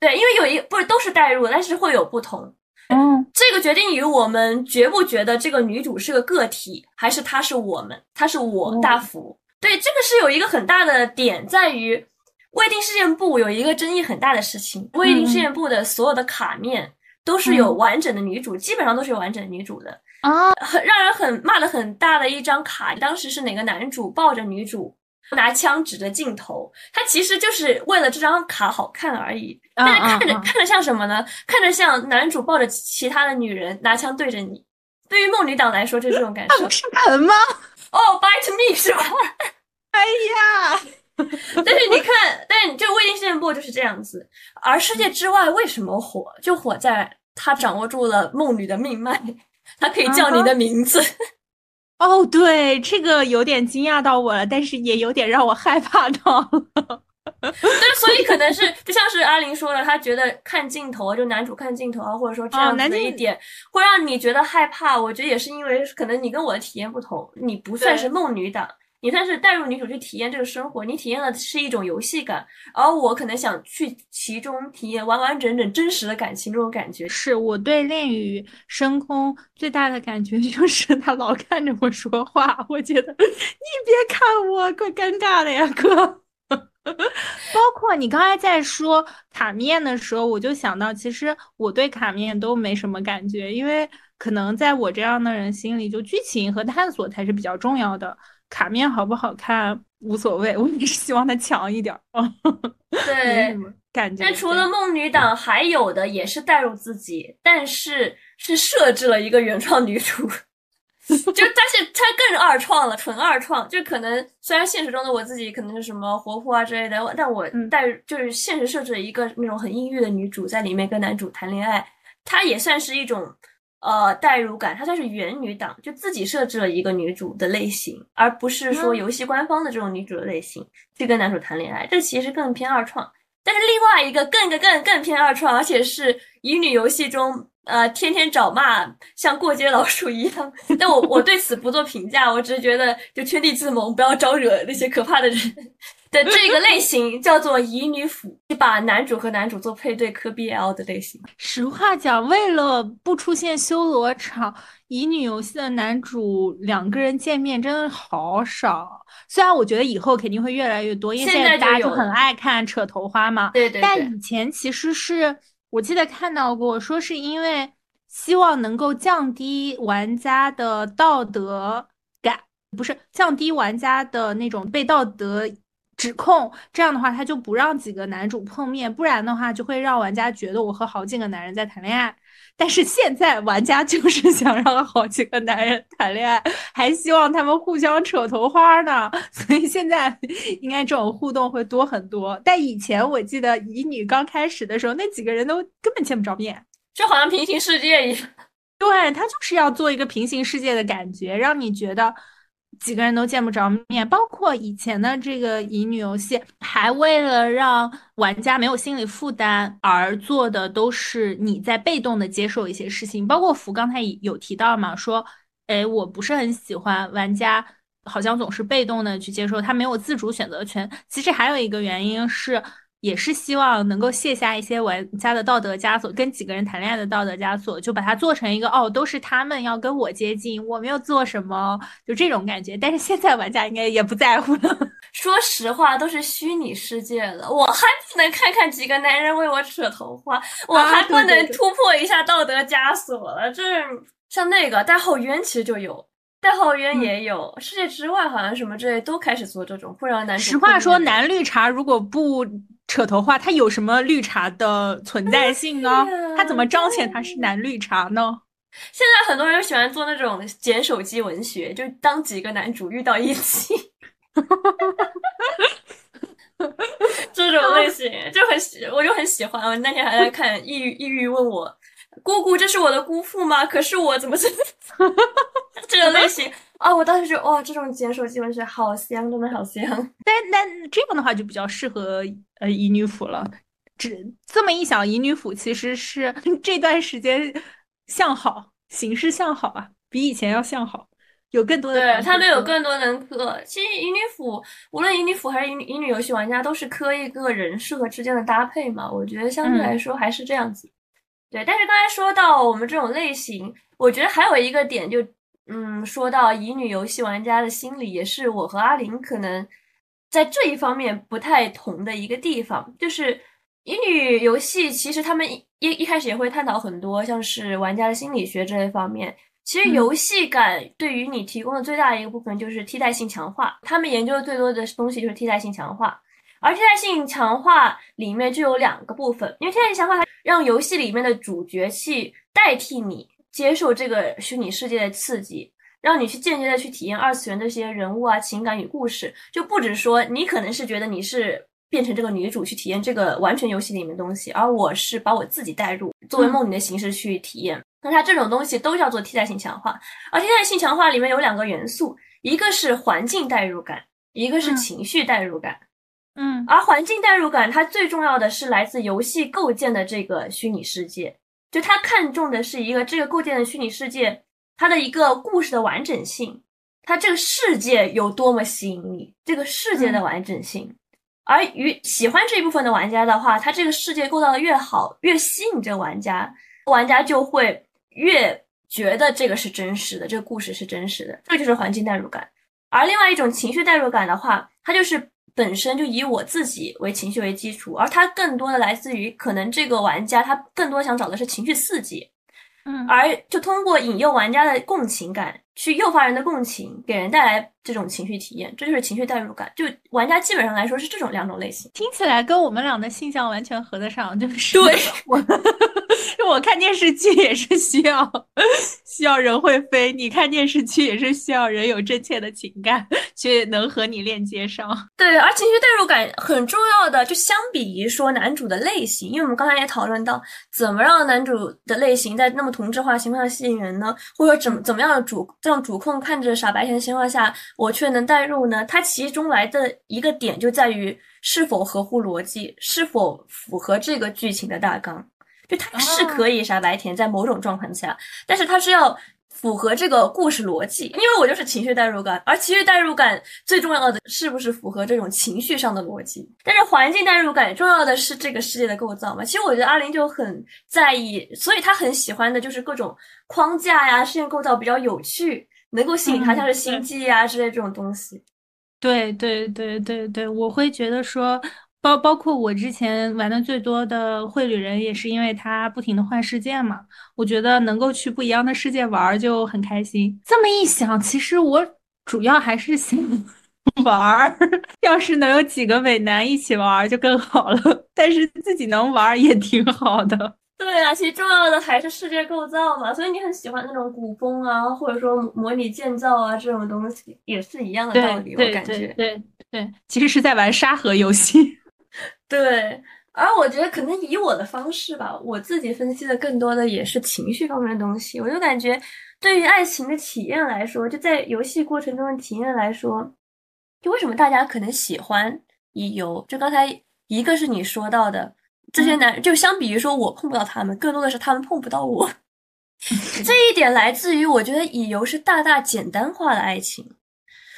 对，因为有一不是都是带入，但是会有不同。嗯这个决定于我们觉不觉得这个女主是个个体，还是她是我们，她是我哦大福。对，这个是有一个很大的点在于，未定事件簿有一个争议很大的事情，未定事件簿的所有的卡面都是有嗯完整的女主，基本上都是有完整的女主的。啊，很让人很骂的很大的一张卡，当时是哪个男主抱着女主拿枪指着镜头，他其实就是为了这张卡好看而已。啊但是看着、看着像什么呢？看着像男主抱着其他的女人拿枪对着你。对于梦女党来说，就是这种感受不。是盆吗？哦、b i t me 是吧？哎呀，但是你看，但是就未定事件簿就是这样子。而世界之外为什么火？就火在他掌握住了梦女的命脉，他可以叫你的名字。哦，对，这个有点惊讶到我了，但是也有点让我害怕到了。对，所以可能是就像是阿玲说的，她觉得看镜头，就男主看镜头啊，或者说这样子一点，会让你觉得害怕。我觉得也是因为可能你跟我的体验不同，你不算是梦女党，你算是带入女主去体验这个生活，你体验的是一种游戏感，而我可能想去其中体验完完整整真实的感情这种感觉。是我对恋与深空最大的感觉就是 他老看着我说话，我觉得你别看我，怪尴尬的呀，哥。包括你刚才在说卡面的时候，我就想到，其实我对卡面都没什么感觉，因为可能在我这样的人心里，就剧情和探索才是比较重要的。卡面好不好看无所谓，我只是希望它强一点对感觉。但除了梦女党，还有的也是带入自己，但是是设置了一个原创女主。就但是它更二创了，纯二创。就可能虽然现实中的我自己可能是什么活泼啊之类的，但我带就是现实设置了一个那种很阴郁的女主在里面跟男主谈恋爱，它也算是一种呃代入感，它算是原女党，就自己设置了一个女主的类型，而不是说游戏官方的这种女主的类型去跟男主谈恋爱，这其实更偏二创。但是另外一个更更更更偏二创，而且是乙女游戏中。呃，天天找骂，像过街老鼠一样。但我我对此不做评价，我只是觉得，就圈地自萌，不要招惹那些可怕的人。的这个类型 叫做乙女腐，把男主和男主做配对磕 BL 的类型。实话讲，为了不出现修罗场，乙女游戏的男主两个人见面真的好少。虽然我觉得以后肯定会越来越多，因为现在大家就很爱看扯头花嘛。对对。但以前其实是。我记得看到过，说是因为希望能够降低玩家的道德感，不是降低玩家的那种被道德指控。这样的话，他就不让几个男主碰面，不然的话就会让玩家觉得我和好几个男人在谈恋爱。但是现在玩家就是想让好几个男人谈恋爱，还希望他们互相扯头花呢，所以现在应该这种互动会多很多。但以前我记得乙女刚开始的时候，那几个人都根本见不着面，就好像平行世界一样。对他就是要做一个平行世界的感觉，让你觉得。几个人都见不着面，包括以前的这个乙女游戏，还为了让玩家没有心理负担而做的，都是你在被动的接受一些事情。包括福刚才有提到嘛，说，哎，我不是很喜欢玩家好像总是被动的去接受，他没有自主选择权。其实还有一个原因是。也是希望能够卸下一些玩家的道德枷锁，跟几个人谈恋爱的道德枷锁，就把它做成一个哦，都是他们要跟我接近，我没有做什么，就这种感觉。但是现在玩家应该也不在乎了。说实话，都是虚拟世界了，我还不能看看几个男人为我扯头发，我还不能突破一下道德枷锁了。这像那个代号冤其实就有，代号冤也有，世界之外好像什么之类都开始做这种会让男。实话说，男绿茶如果不。扯头花，它有什么绿茶的存在性呢？它怎么彰显它是男绿茶呢？现在很多人喜欢做那种捡手机文学，就当几个男主遇到一起，这种 类型就很喜，我就很喜欢。我那天还在看，抑郁抑郁问我姑姑，这是我的姑父吗？可是我怎么怎么 这种类型。啊，我当时就哇，这种捡手机文学好香，真的好香。但但这样的话就比较适合呃乙女腐了。这这么一想，乙女腐其实是这段时间向好，形势向好啊，比以前要向好，有更多的对他们有更多人磕。其实乙女腐，无论乙女腐还是乙女乙女游戏玩家，都是磕一个人适合之间的搭配嘛。我觉得相对来说还是这样子。对，但是刚才说到我们这种类型，我觉得还有一个点就。嗯，说到乙女游戏玩家的心理，也是我和阿林可能在这一方面不太同的一个地方。就是乙女游戏，其实他们一一开始也会探讨很多，像是玩家的心理学这一方面。其实游戏感对于你提供的最大的一个部分就是替代性强化。他们研究的最多的东西就是替代性强化，而替代性强化里面就有两个部分，因为替代性强化它让游戏里面的主角去代替你。接受这个虚拟世界的刺激，让你去间接的去体验二次元这些人物啊、情感与故事，就不止说你可能是觉得你是变成这个女主去体验这个完全游戏里面东西，而我是把我自己带入作为梦里的形式去体验。那它这种东西都叫做替代性强化，而替代性强化里面有两个元素，一个是环境代入感，一个是情绪代入感。嗯，而环境代入感它最重要的是来自游戏构建的这个虚拟世界。就他看重的是一个这个构建的虚拟世界，它的一个故事的完整性，它这个世界有多么吸引你，这个世界的完整性。而与喜欢这一部分的玩家的话，他这个世界构造的越好，越吸引这个玩家，玩家就会越觉得这个是真实的，这个故事是真实的，这就是环境代入感。而另外一种情绪代入感的话，它就是。本身就以我自己为情绪为基础，而它更多的来自于可能这个玩家他更多想找的是情绪刺激，嗯，而就通过引诱玩家的共情感去诱发人的共情，给人带来这种情绪体验，这就是情绪代入感。就玩家基本上来说是这种两种类型，听起来跟我们俩的性向完全合得上，就是对 我，我看电电视剧也是需要需要人会飞，你看电视剧也是需要人有真切的情感，去能和你链接上。对，而情绪代入感很重要的，就相比于说男主的类型，因为我们刚才也讨论到，怎么让男主的类型在那么同质化情况下吸引人呢？或者怎怎么样的主让主控看着傻白甜的情况下，我却能代入呢？它其中来的一个点就在于是否合乎逻辑，是否符合这个剧情的大纲。就它是可以傻白甜在某种状况下，但是它是要符合这个故事逻辑，因为我就是情绪代入感，而情绪代入感最重要的是不是符合这种情绪上的逻辑？但是环境代入感重要的是这个世界的构造嘛？其实我觉得阿林就很在意，所以他很喜欢的就是各种框架呀、事件构造比较有趣，能够吸引他，像是星际啊之类这种东西。对对对对对，我会觉得说。包包括我之前玩的最多的绘旅人，也是因为他不停的换世界嘛。我觉得能够去不一样的世界玩就很开心。这么一想，其实我主要还是想 玩儿。要是能有几个美男一起玩就更好了。但是自己能玩也挺好的。对啊，其实重要的还是世界构造嘛。所以你很喜欢那种古风啊，或者说模拟建造啊这种东西，也是一样的道理。我感觉，对对，其实是在玩沙盒游戏。对，而我觉得可能以我的方式吧，我自己分析的更多的也是情绪方面的东西。我就感觉，对于爱情的体验来说，就在游戏过程中的体验来说，就为什么大家可能喜欢乙游？就刚才一个是你说到的这些男，就相比于说我碰不到他们，更多的是他们碰不到我。这一点来自于我觉得乙游是大大简单化的爱情，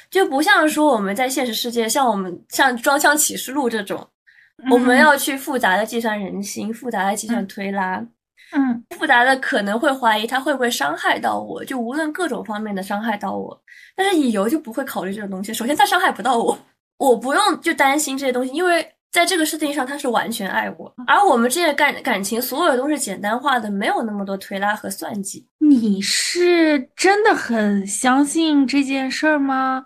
就不像说我们在现实世界，像我们像《装腔启示录》这种。我们要去复杂的计算人心，复杂的计算推拉，嗯，复杂的可能会怀疑他会不会伤害到我，就无论各种方面的伤害到我。但是乙游就不会考虑这种东西，首先他伤害不到我，我不用就担心这些东西，因为在这个事情上他是完全爱我，而我们这些感感情所有都是简单化的，没有那么多推拉和算计。你是真的很相信这件事儿吗？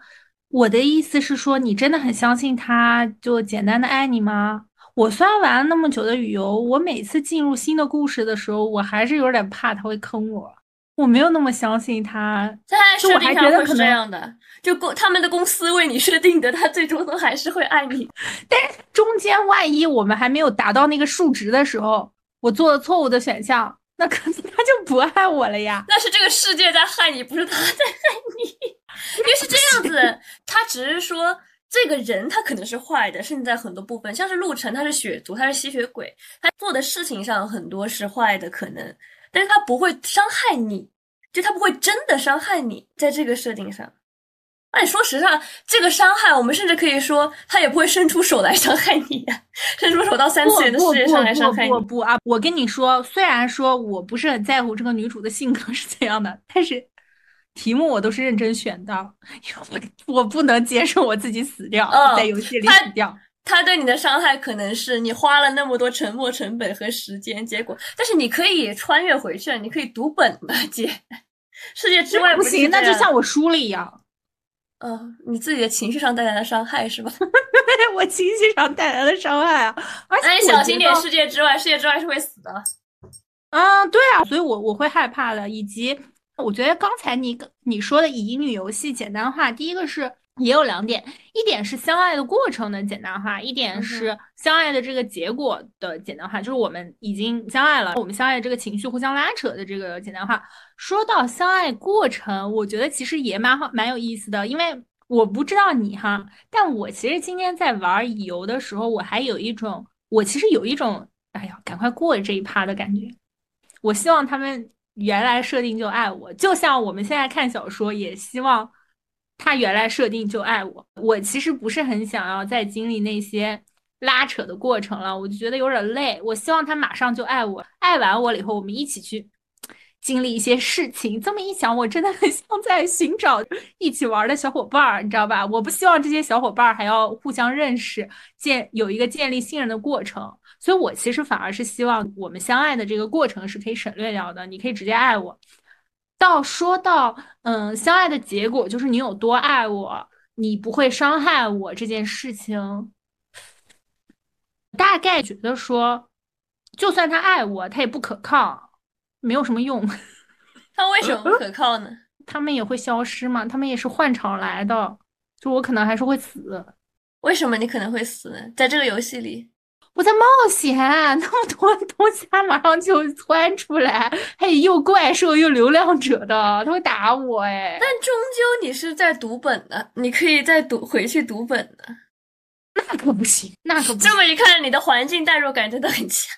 我的意思是说，你真的很相信他就简单的爱你吗？我虽然玩了那么久的旅游，我每次进入新的故事的时候，我还是有点怕他会坑我。我没有那么相信他。在设定上会是这样的，就公他们的公司为你设定的，他最终都还是会爱你。但是中间万一我们还没有达到那个数值的时候，我做了错误的选项，那可能他就不爱我了呀。那是这个世界在害你，不是他在害你。因为是这样子，他只是说这个人他可能是坏的，甚至在很多部分，像是陆晨，他是血族，他是吸血鬼，他做的事情上很多是坏的可能，但是他不会伤害你，就他不会真的伤害你，在这个设定上。哎，说实话，这个伤害我们甚至可以说他也不会伸出手来伤害你呀，伸出手到三次元的世界上来伤害你。不不不啊！我跟你说，虽然说我不是很在乎这个女主的性格是怎样的，但是。题目我都是认真选的，我我不能接受我自己死掉，在游戏里死掉。他对你的伤害可能是你花了那么多沉没成本和时间，结果，但是你可以穿越回去，你可以读本的，姐。世界之外不行，那就像我输了一样。嗯，你自己的情绪上带来的伤害是吧？我情绪上带来的伤害啊！那你小心点，世界之外，世界之外是会死的。啊，对啊，所以我我会害怕的，以及。我觉得刚才你你说的乙女游戏简单化，第一个是也有两点，一点是相爱的过程的简单化，一点是相爱的这个结果的简单化，就是我们已经相爱了，我们相爱这个情绪互相拉扯的这个简单化。说到相爱过程，我觉得其实也蛮好蛮有意思的，因为我不知道你哈，但我其实今天在玩乙游的时候，我还有一种，我其实有一种，哎呀，赶快过这一趴的感觉，我希望他们。原来设定就爱我，就像我们现在看小说，也希望他原来设定就爱我。我其实不是很想要再经历那些拉扯的过程了，我就觉得有点累。我希望他马上就爱我，爱完我了以后，我们一起去经历一些事情。这么一想，我真的很 像在寻找一起玩的小伙伴儿，你知道吧？我不希望这些小伙伴儿还要互相认识，建有一个建立信任的过程。所以，我其实反而是希望我们相爱的这个过程是可以省略掉的。你可以直接爱我。到说到，嗯，相爱的结果就是你有多爱我，你不会伤害我这件事情，大概觉得说，就算他爱我，他也不可靠。没有什么用。他为什么不可 靠呢？他们也会消失嘛，他们也是换场来的，就我可能还是会死。为什么你可能会死呢？在这个游戏里，我在冒险，那么多东西，他马上就窜出来，嘿又怪兽又流浪者的，他会打我哎。但终究你是在读本的，你可以再读回去读本的。那可不行，那可不行。这么一看，你的环境代入感真的很强。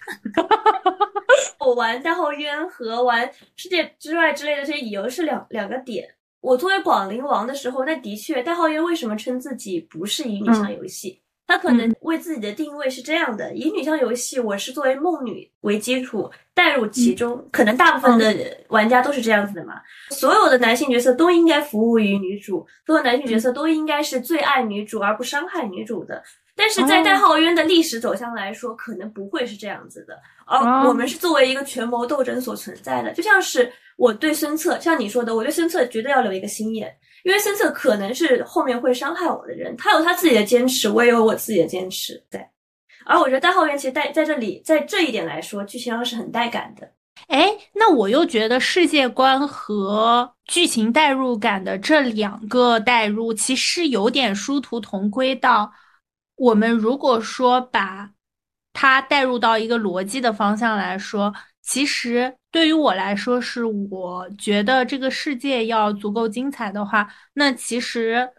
我玩大号渊和玩世界之外之类的这些游是两两个点。我作为广陵王的时候，那的确代号渊为什么称自己不是乙女向游戏？他可能为自己的定位是这样的：以女向游戏，我是作为梦女为基础带入其中，可能大部分的玩家都是这样子的嘛。所有的男性角色都应该服务于女主，所有男性角色都应该是最爱女主而不伤害女主的。但是在代号渊的历史走向来说，可能不会是这样子的。而我们是作为一个权谋斗争所存在的，就像是我对孙策，像你说的，我对孙策绝对要留一个心眼。因为孙策可能是后面会伤害我的人，他有他自己的坚持，我也有我自己的坚持在。而我觉得大号渊其实在在这里，在这一点来说，剧情上是很带感的。哎，那我又觉得世界观和剧情代入感的这两个代入，其实有点殊途同归。到我们如果说把它带入到一个逻辑的方向来说。其实对于我来说，是我觉得这个世界要足够精彩的话，那其实，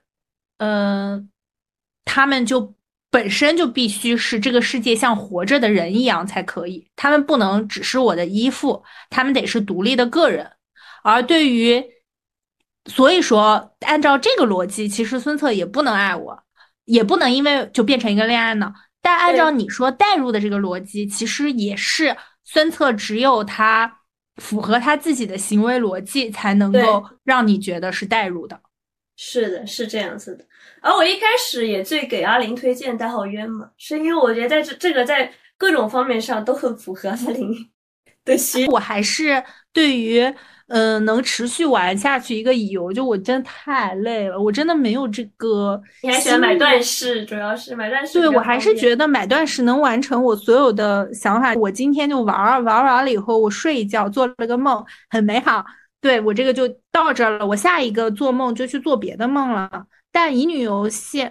呃，他们就本身就必须是这个世界像活着的人一样才可以，他们不能只是我的依附，他们得是独立的个人。而对于，所以说，按照这个逻辑，其实孙策也不能爱我，也不能因为就变成一个恋爱脑。但按照你说代入的这个逻辑，其实也是。孙策只有他符合他自己的行为逻辑，才能够让你觉得是代入的。是的，是这样子的。而我一开始也最给阿林推荐代号渊嘛，是因为我觉得在这这个在各种方面上都很符合阿林的心。我还是对于。嗯，能持续玩下去一个游，就我真的太累了，我真的没有这个。你还喜欢买断式，主要是买断式。对，我还是觉得买断式能完成我所有的想法。我今天就玩玩完了以后，我睡一觉，做了个梦，很美好。对我这个就到这了，我下一个做梦就去做别的梦了。但乙女游戏。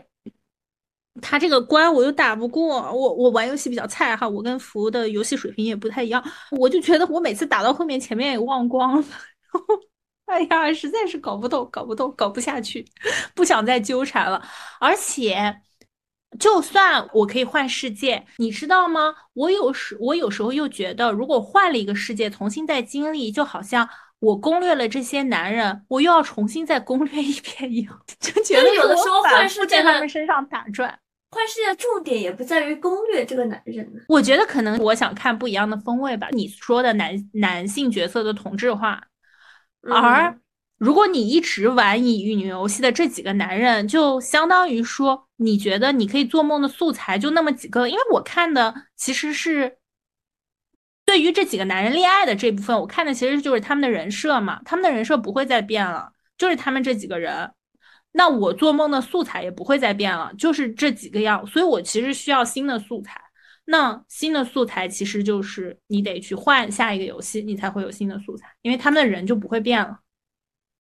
他这个关我又打不过，我我玩游戏比较菜哈，我跟服的游戏水平也不太一样，我就觉得我每次打到后面前面也忘光了，哎呀，实在是搞不懂，搞不懂，搞不下去，不想再纠缠了。而且，就算我可以换世界，你知道吗？我有时我有时候又觉得，如果换了一个世界，重新再经历，就好像我攻略了这些男人，我又要重新再攻略一遍一样，就觉得有的时候换世界在他们身上打转。换世界的重点也不在于攻略这个男人呢。我觉得可能我想看不一样的风味吧。你说的男男性角色的同质化，而如果你一直玩乙女游戏的这几个男人，就相当于说你觉得你可以做梦的素材就那么几个。因为我看的其实是对于这几个男人恋爱的这部分，我看的其实就是他们的人设嘛，他们的人设不会再变了，就是他们这几个人。那我做梦的素材也不会再变了，就是这几个样，所以我其实需要新的素材。那新的素材其实就是你得去换下一个游戏，你才会有新的素材，因为他们的人就不会变了。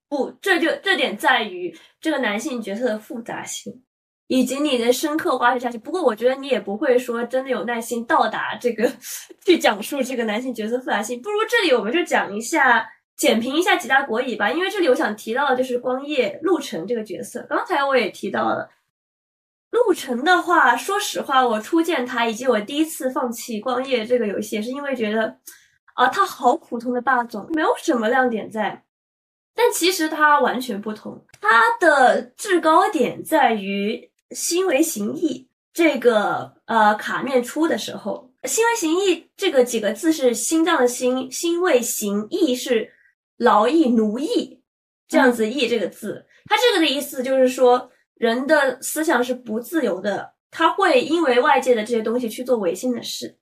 不，这就这点在于这个男性角色的复杂性，以及你的深刻挖掘下去。不过我觉得你也不会说真的有耐心到达这个 去讲述这个男性角色复杂性。不如这里我们就讲一下。简评一下几大国乙吧，因为这里我想提到的就是光夜陆程这个角色。刚才我也提到了陆程的话，说实话，我初见他以及我第一次放弃光夜这个游戏，也是因为觉得啊，他好普通的霸总，没有什么亮点在。但其实他完全不同，他的制高点在于心为形役这个呃卡面出的时候，心为形役这个几个字是心脏的心，心为形役是。劳役奴役，这样子“役”这个字，它这个的意思就是说，人的思想是不自由的，他会因为外界的这些东西去做违心的事。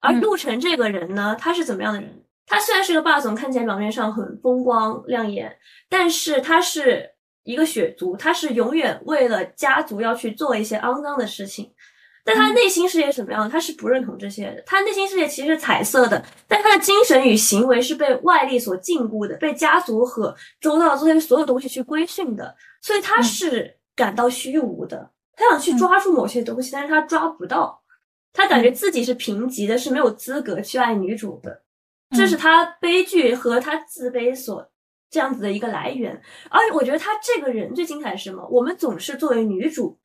而陆晨这个人呢，他是怎么样的人？他虽然是个霸总，看起来表面上很风光亮眼，但是他是一个血族，他是永远为了家族要去做一些肮脏的事情。但他内心世界什么样？他是不认同这些的。他内心世界其实是彩色的，但他的精神与行为是被外力所禁锢的，被家族和周遭的这些所有东西去规训的。所以他是感到虚无的。他想去抓住某些东西，但是他抓不到。他感觉自己是贫瘠的，是没有资格去爱女主的。这是他悲剧和他自卑所这样子的一个来源。而我觉得他这个人最精彩是什么？我们总是作为女主。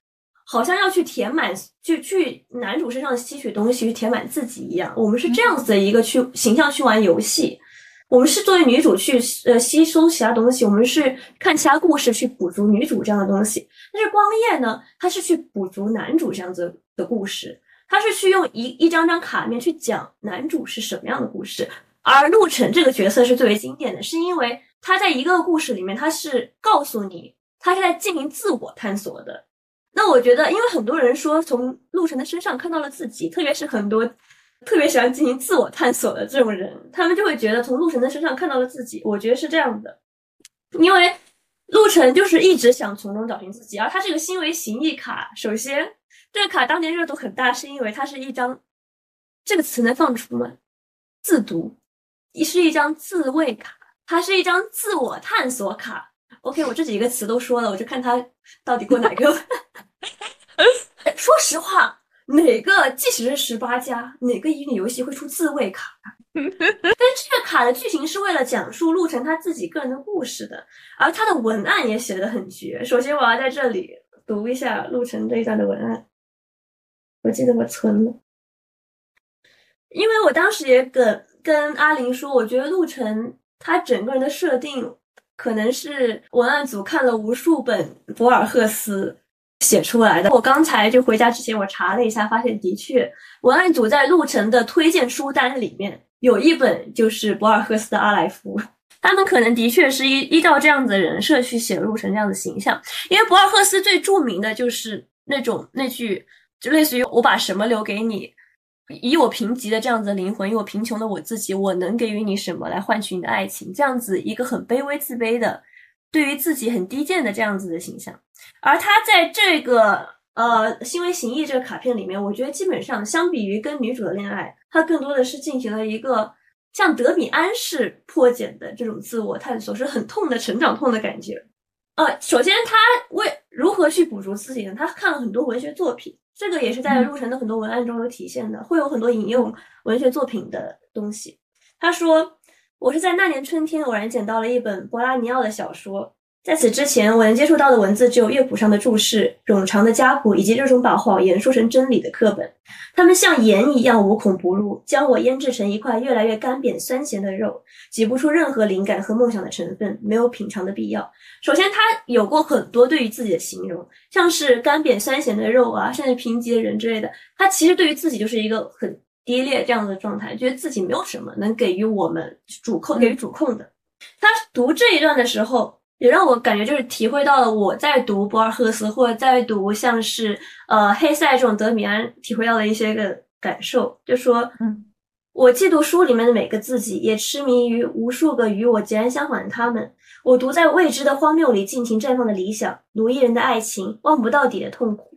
好像要去填满，就去男主身上吸取东西，去填满自己一样。我们是这样子的一个去形象去玩游戏，我们是作为女主去呃吸收其他东西，我们是看其他故事去补足女主这样的东西。但是光夜呢，他是去补足男主这样子的故事，他是去用一一张张卡面去讲男主是什么样的故事。而陆晨这个角色是最为经典的，是因为他在一个故事里面，他是告诉你他是在进行自我探索的。那我觉得，因为很多人说从陆晨的身上看到了自己，特别是很多特别喜欢进行自我探索的这种人，他们就会觉得从陆晨的身上看到了自己。我觉得是这样的，因为陆晨就是一直想从中找寻自己，而他这个心为形意卡，首先这个卡当年热度很大，是因为它是一张这个词能放出吗？自读，是一张自慰卡，它是一张自我探索卡。OK，我这几个词都说了，我就看他到底过哪个。说实话，哪个即使是十八加，哪个乙女游戏会出自慰卡？但这个卡的剧情是为了讲述陆晨他自己个人的故事的，而他的文案也写得很绝。首先，我要在这里读一下陆晨这一段的文案。我记得我存了，因为我当时也跟跟阿林说，我觉得陆晨他整个人的设定。可能是文案组看了无数本博尔赫斯写出来的。我刚才就回家之前，我查了一下，发现的确，文案组在陆晨的推荐书单里面有一本就是博尔赫斯的《阿莱夫》。他们可能的确是依依照这样子的人设去写陆晨这样的形象，因为博尔赫斯最著名的就是那种那句，就类似于“我把什么留给你”。以我贫瘠的这样子的灵魂，以我贫穷的我自己，我能给予你什么来换取你的爱情？这样子一个很卑微、自卑的，对于自己很低贱的这样子的形象。而他在这个呃心为形意这个卡片里面，我觉得基本上相比于跟女主的恋爱，他更多的是进行了一个像德米安式破茧的这种自我探索，是很痛的成长痛的感觉。呃，首先他为如何去补足自己呢？他看了很多文学作品。这个也是在陆晨的很多文案中有体现的，会有很多引用文学作品的东西。他说：“我是在那年春天偶然捡到了一本博拉尼奥的小说。”在此之前，我能接触到的文字只有乐谱上的注释、冗长的家谱，以及这种把谎言说成真理的课本。它们像盐一样无孔不入，将我腌制成一块越来越干瘪、酸咸的肉，挤不出任何灵感和梦想的成分，没有品尝的必要。首先，他有过很多对于自己的形容，像是干瘪、酸咸的肉啊，甚至贫瘠的人之类的。他其实对于自己就是一个很低劣这样的状态，觉得自己没有什么能给予我们主控、给予主控的。他读这一段的时候。也让我感觉就是体会到了我在读博尔赫斯或者在读像是呃黑塞这种德米安体会到的一些个感受，就说，嗯，我嫉妒书里面的每个自己，也痴迷于无数个与我截然相反的他们。我读在未知的荒谬里尽情绽放的理想，奴役人的爱情，望不到底的痛苦，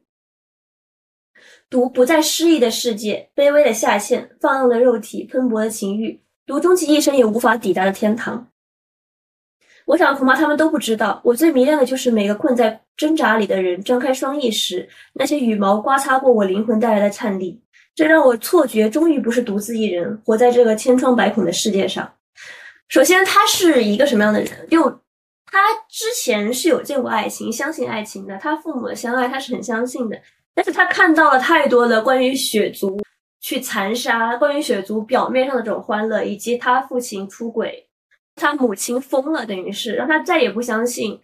读不再诗意的世界，卑微的下限，放浪的肉体，喷薄的情欲，读终其一生也无法抵达的天堂。我想，恐怕他们都不知道，我最迷恋的就是每个困在挣扎里的人张开双翼时，那些羽毛刮擦过我灵魂带来的颤栗。这让我错觉，终于不是独自一人活在这个千疮百孔的世界上。首先，他是一个什么样的人？就他之前是有见过爱情，相信爱情的。他父母的相爱，他是很相信的。但是他看到了太多的关于血族去残杀，关于血族表面上的这种欢乐，以及他父亲出轨。他母亲疯了，等于是让他再也不相信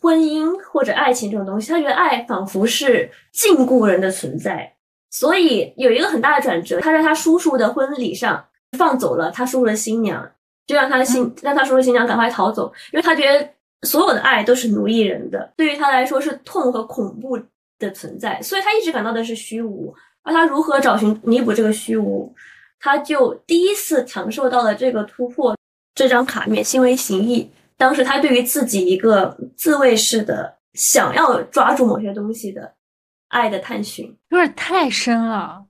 婚姻或者爱情这种东西。他觉得爱仿佛是禁锢人的存在，所以有一个很大的转折。他在他叔叔的婚礼上放走了他叔叔的新娘，就让他的新让他叔叔新娘赶快逃走，因为他觉得所有的爱都是奴役人的，对于他来说是痛和恐怖的存在，所以他一直感到的是虚无。而他如何找寻弥补这个虚无，他就第一次尝受到了这个突破。这张卡面心为形意，当时他对于自己一个自卫式的想要抓住某些东西的爱的探寻，有点太深了。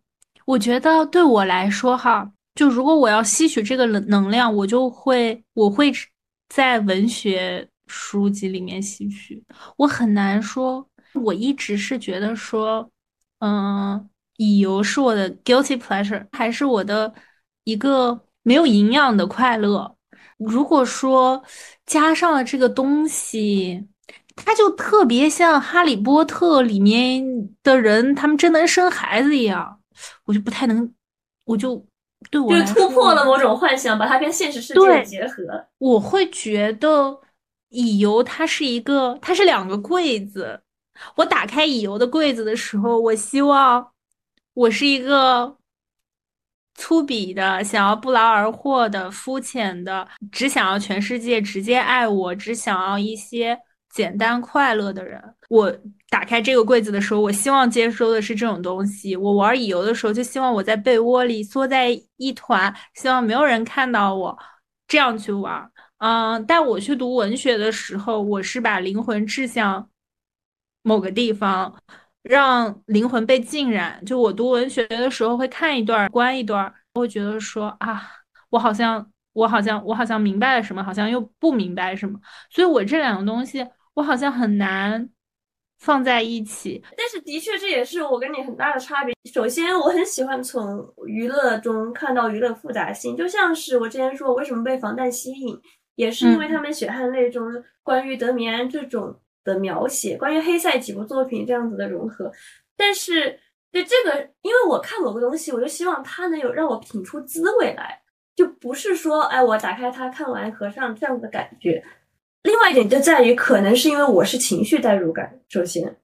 我觉得对我来说，哈，就如果我要吸取这个能能量，我就会，我会在文学书籍里面吸取。我很难说，我一直是觉得说，嗯，乙游是我的 guilty pleasure，还是我的一个没有营养的快乐。如果说加上了这个东西，它就特别像《哈利波特》里面的人，他们真能生孩子一样。我就不太能，我就对我就突破了某种幻想，把它跟现实世界结合。我会觉得乙游它是一个，它是两个柜子。我打开乙游的柜子的时候，我希望我是一个粗鄙的、想要不劳而获的、肤浅的，只想要全世界直接爱我，只想要一些。简单快乐的人，我打开这个柜子的时候，我希望接收的是这种东西。我玩乙游的时候，就希望我在被窝里缩在一团，希望没有人看到我，这样去玩。嗯，但我去读文学的时候，我是把灵魂志向某个地方，让灵魂被浸染。就我读文学的时候，会看一段，关一段，我会觉得说啊，我好像，我好像，我好像明白了什么，好像又不明白什么。所以我这两个东西。我好像很难放在一起，但是的确这也是我跟你很大的差别。首先，我很喜欢从娱乐中看到娱乐复杂性，就像是我之前说我为什么被防弹吸引，也是因为他们血汗泪中关于德米安这种的描写，关于黑塞几部作品这样子的融合。但是对这个，因为我看某个东西，我就希望它能有让我品出滋味来，就不是说哎我打开它看完合上这样子的感觉。另外一点就在于，可能是因为我是情绪代入感。首先，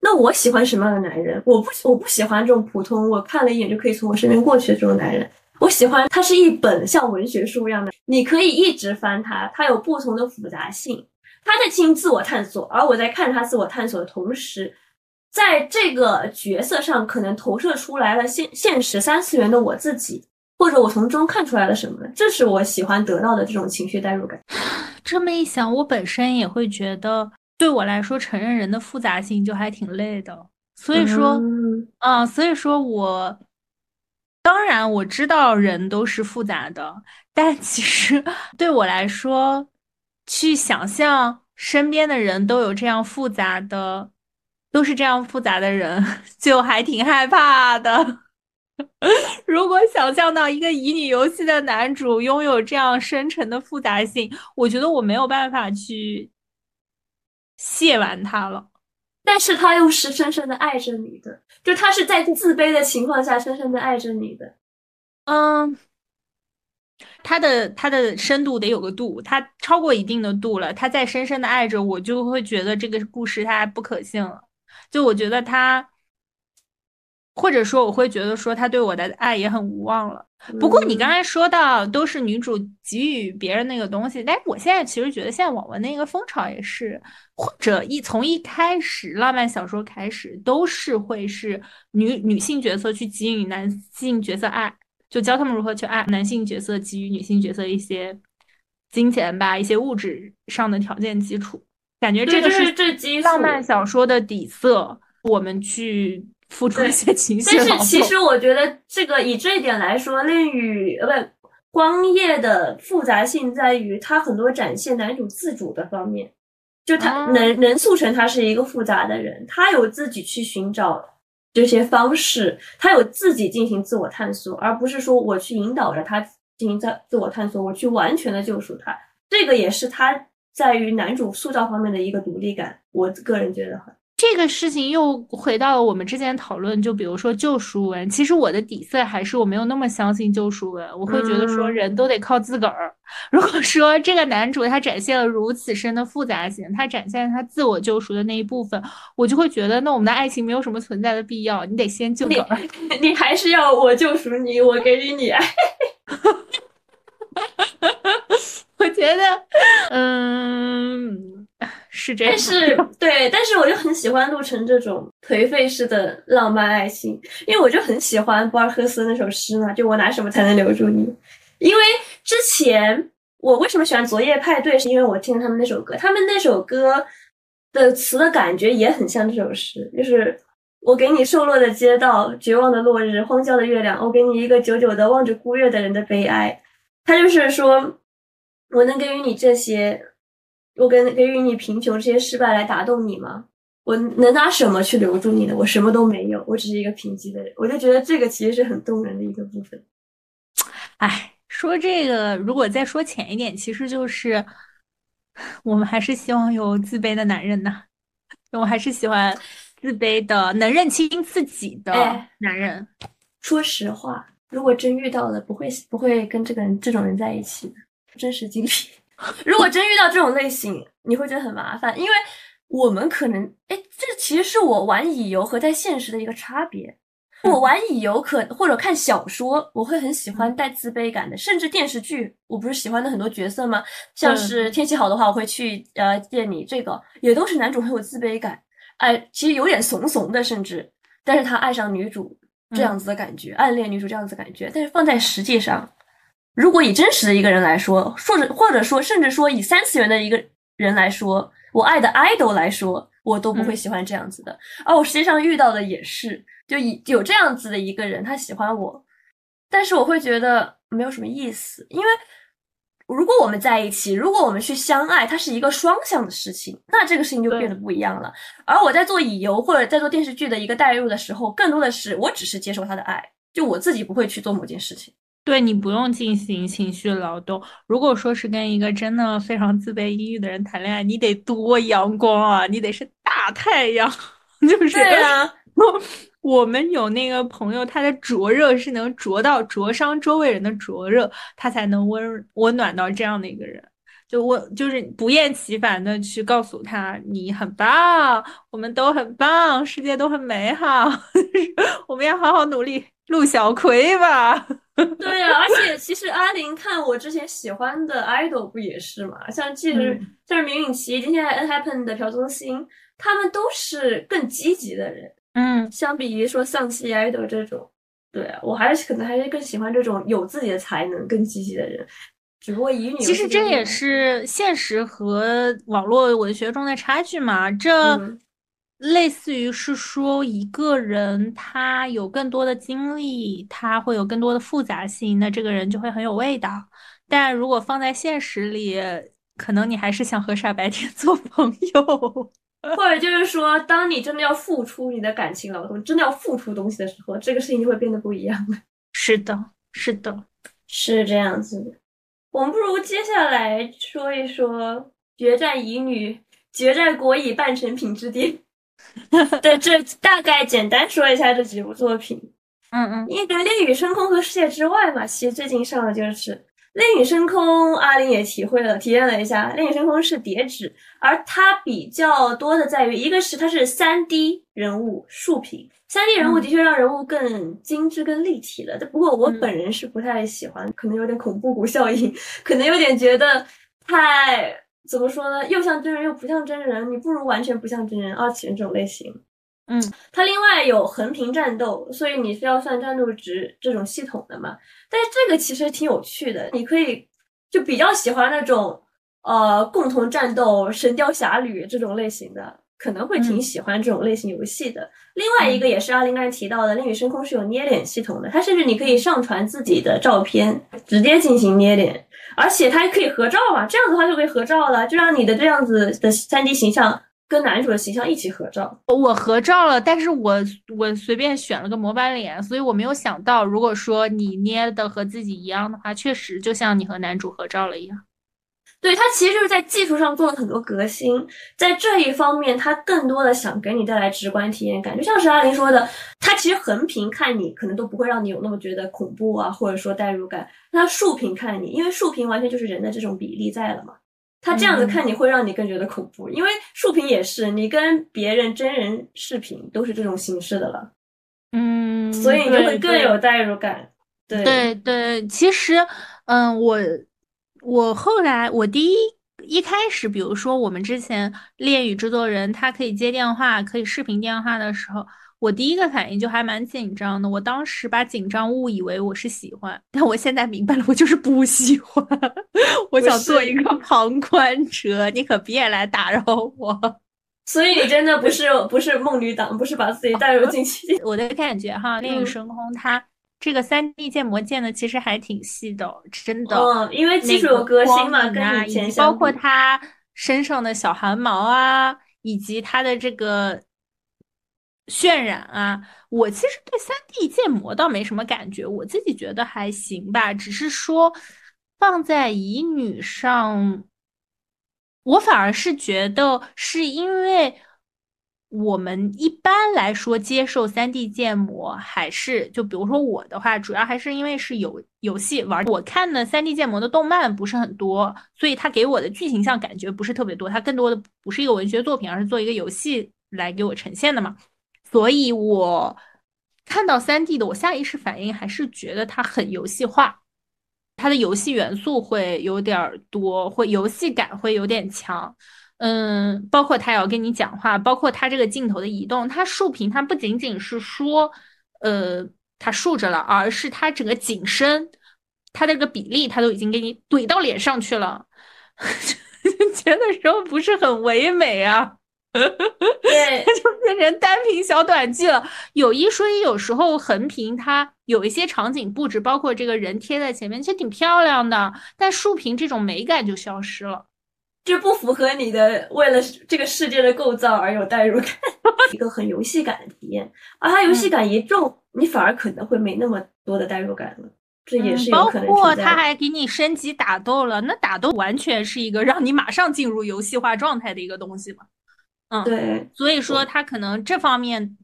那我喜欢什么样的男人？我不，我不喜欢这种普通，我看了一眼就可以从我身边过去的这种男人。我喜欢他是一本像文学书一样的，你可以一直翻它，它有不同的复杂性。他在进行自我探索，而我在看他自我探索的同时，在这个角色上可能投射出来了现现实三次元的我自己。或者我从中看出来了什么？这是我喜欢得到的这种情绪代入感。这么一想，我本身也会觉得，对我来说，承认人的复杂性就还挺累的。所以说，嗯，所以说我当然我知道人都是复杂的，但其实 对我来说，去想象身边的人都有这样复杂的，都是这样复杂的人，就还挺害怕的。如果想象到一个乙女游戏的男主拥有这样深沉的复杂性，我觉得我没有办法去亵玩他了。但是他又是深深的爱着你的，就他是在自卑的情况下深深的爱着你的。嗯，他的他的深度得有个度，他超过一定的度了，他再深深的爱着我，就会觉得这个故事它不可信了。就我觉得他。或者说，我会觉得说他对我的爱也很无望了。不过你刚才说到都是女主给予别人那个东西，但是我现在其实觉得现在网文那个风潮也是，或者一从一开始浪漫小说开始都是会是女女性角色去给予男性角色爱，就教他们如何去爱男性角色，给予女性角色一些金钱吧，一些物质上的条件基础。感觉这个是这浪漫小说的底色，我们去。付出一些情绪，但是其实我觉得这个以这一点来说，恋与呃不光夜的复杂性在于它很多展现男主自主的方面，就他能能促成他是一个复杂的人，他有自己去寻找这些方式，他有自己进行自我探索，而不是说我去引导着他进行在自我探索，我去完全的救赎他，这个也是他在于男主塑造方面的一个独立感，我个人觉得很。这个事情又回到了我们之前讨论，就比如说救赎文，其实我的底色还是我没有那么相信救赎文，我会觉得说人都得靠自个儿。如果说这个男主他展现了如此深的复杂性，他展现了他自我救赎的那一部分，我就会觉得那我们的爱情没有什么存在的必要，你得先救个儿，你还是要我救赎你，我给予你爱。我觉得，嗯。是这样，但是对，但是我就很喜欢陆晨这种颓废式的浪漫爱情，因为我就很喜欢博尔赫斯那首诗嘛，就我拿什么才能留住你？因为之前我为什么喜欢昨夜派对，是因为我听了他们那首歌，他们那首歌的词的感觉也很像这首诗，就是我给你瘦落的街道，绝望的落日，荒郊的月亮，我给你一个久久的望着孤月的人的悲哀。他就是说，我能给予你这些，我跟给予你贫穷这些失败来打动你吗？我能拿什么去留住你呢？我什么都没有，我只是一个贫瘠的人。我就觉得这个其实是很动人的一个部分。哎，说这个，如果再说浅一点，其实就是我们还是希望有自卑的男人呢。我还是喜欢自卑的、能认清自己的男人。说实话，如果真遇到了，不会不会跟这个人这种人在一起的。真实经历，如果真遇到这种类型，你会觉得很麻烦，因为我们可能，哎，这其实是我玩乙游和在现实的一个差别。我玩乙游可或者看小说，我会很喜欢带自卑感的，甚至电视剧，我不是喜欢的很多角色吗？像是天气好的话，我会去呃见你，这个也都是男主很有自卑感，哎，其实有点怂怂的，甚至，但是他爱上女主这样子的感觉，暗恋女主这样子感觉，但是放在实际上，如果以真实的一个人来说，或者或者说甚至说以三次元的一个人来说，我爱的 idol 来说，我都不会喜欢这样子的，而我实际上遇到的也是。就以有这样子的一个人，他喜欢我，但是我会觉得没有什么意思，因为如果我们在一起，如果我们去相爱，它是一个双向的事情，那这个事情就变得不一样了。而我在做乙游或者在做电视剧的一个代入的时候，更多的是我只是接受他的爱，就我自己不会去做某件事情。对你不用进行情绪劳动。如果说是跟一个真的非常自卑抑郁的人谈恋爱，你得多阳光啊，你得是大太阳，就是对啊。我们有那个朋友，他的灼热是能灼到灼伤周围人的灼热，他才能温温暖到这样的一个人。就我就是不厌其烦的去告诉他，你很棒，我们都很棒，世界都很美好，我们要好好努力。陆小葵吧，对啊，而且其实阿林看我之前喜欢的 idol 不也是嘛？像其实像是明允琪，今天还 N Happen 的朴宗星，他们都是更积极的人。嗯，相比于说丧气 idol 这种，对我还是可能还是更喜欢这种有自己的才能、更积极的人。只不过以女其实这也是现实和网络文学中的差距嘛。这类似于是说一个人他有更多的经历，他会有更多的复杂性，那这个人就会很有味道。但如果放在现实里，可能你还是想和傻白甜 做朋友。或者就是说，当你真的要付出你的感情劳动，真的要付出东西的时候，这个事情就会变得不一样了。是的，是的，是这样子的。我们不如接下来说一说《决战乙女》《决战国乙半成品之巅》对，这大概简单说一下这几部作品。嗯嗯，因为《恋与深空》和《世界之外》嘛，其实最近上的就是。《恋与深空》，阿林也体会了、体验了一下，《恋与深空》是叠纸，而它比较多的在于，一个是它是三 D 人物竖屏，三 D 人物的确让人物更精致、更立体了。不过我本人是不太喜欢，可能有点恐怖谷效应，可能有点觉得太怎么说呢？又像真人又不像真人，你不如完全不像真人二次元这种类型。嗯，它另外有横屏战斗，所以你是要算战斗值这种系统的嘛？但是这个其实挺有趣的，你可以就比较喜欢那种呃共同战斗、神雕侠侣这种类型的，可能会挺喜欢这种类型游戏的。另外一个也是阿林刚才提到的，《恋与深空》是有捏脸系统的，它甚至你可以上传自己的照片，直接进行捏脸，而且它还可以合照嘛，这样子的话就可以合照了，就让你的这样子的三 D 形象。跟男主的形象一起合照，我合照了，但是我我随便选了个模板脸，所以我没有想到，如果说你捏的和自己一样的话，确实就像你和男主合照了一样。对它其实就是在技术上做了很多革新，在这一方面，它更多的想给你带来直观体验感，就像是阿林说的，它其实横屏看你可能都不会让你有那么觉得恐怖啊，或者说代入感，那竖屏看你，因为竖屏完全就是人的这种比例在了嘛。他这样子看你会让你更觉得恐怖，因为竖屏也是你跟别人真人视频都是这种形式的了，嗯，所以你就会更有代入感。对对对，其实，嗯，我我后来我第一一开始，比如说我们之前恋与制作人，他可以接电话，可以视频电话的时候。我第一个反应就还蛮紧张的，我当时把紧张误以为我是喜欢，但我现在明白了，我就是不喜欢。我想做一个旁观者，你可别来打扰我。所以你真的不是不是梦女党，不是把自己带入进去。我的感觉哈，《恋与深空》它这个三 D 建模建的其实还挺细的，真的。嗯，因为技术有革新嘛，跟以前包括它身上的小汗毛啊，以及它的这个渲染啊，我其实对三 D 建模倒没什么感觉，我自己觉得还行吧，只是说放在乙女上。我反而是觉得，是因为我们一般来说接受三 D 建模，还是就比如说我的话，主要还是因为是有游戏玩。我看的三 D 建模的动漫不是很多，所以它给我的剧情上感觉不是特别多。它更多的不是一个文学作品，而是做一个游戏来给我呈现的嘛。所以我看到三 D 的，我下意识反应还是觉得它很游戏化。它的游戏元素会有点多，会游戏感会有点强，嗯，包括他要跟你讲话，包括他这个镜头的移动，他竖屏，它不仅仅是说，呃，它竖着了，而是它整个景深，它这个比例，它都已经给你怼到脸上去了，觉得说不是很唯美啊。对，就变成单屏小短剧了。有一说一，有时候横屏它有一些场景布置，包括这个人贴在前面，其实挺漂亮的。但竖屏这种美感就消失了，就不符合你的为了这个世界的构造而有代入感，一个很游戏感的体验。而它游戏感一重，你反而可能会没那么多的代入感了。这也是。包括他还给你升级打斗了，那打斗完全是一个让你马上进入游戏化状态的一个东西嘛。嗯，对，所以说他可能这方面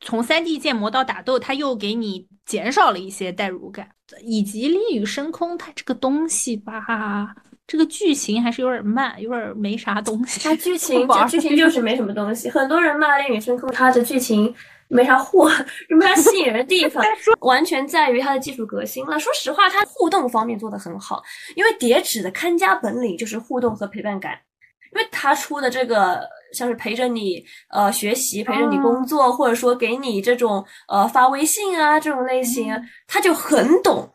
从三 D 建模到打斗，他又给你减少了一些代入感，以及《利于升空》它这个东西吧，这个剧情还是有点慢，有点没啥东西。它剧 情，这剧情就是没什么东西。很多人骂《恋与深空》，它的剧情没啥货，没啥吸引人的地方，完全在于它的技术革新了。说实话，它互动方面做得很好，因为叠纸的看家本领就是互动和陪伴感，因为他出的这个。像是陪着你呃学习，陪着你工作，或者说给你这种呃发微信啊这种类型，他就很懂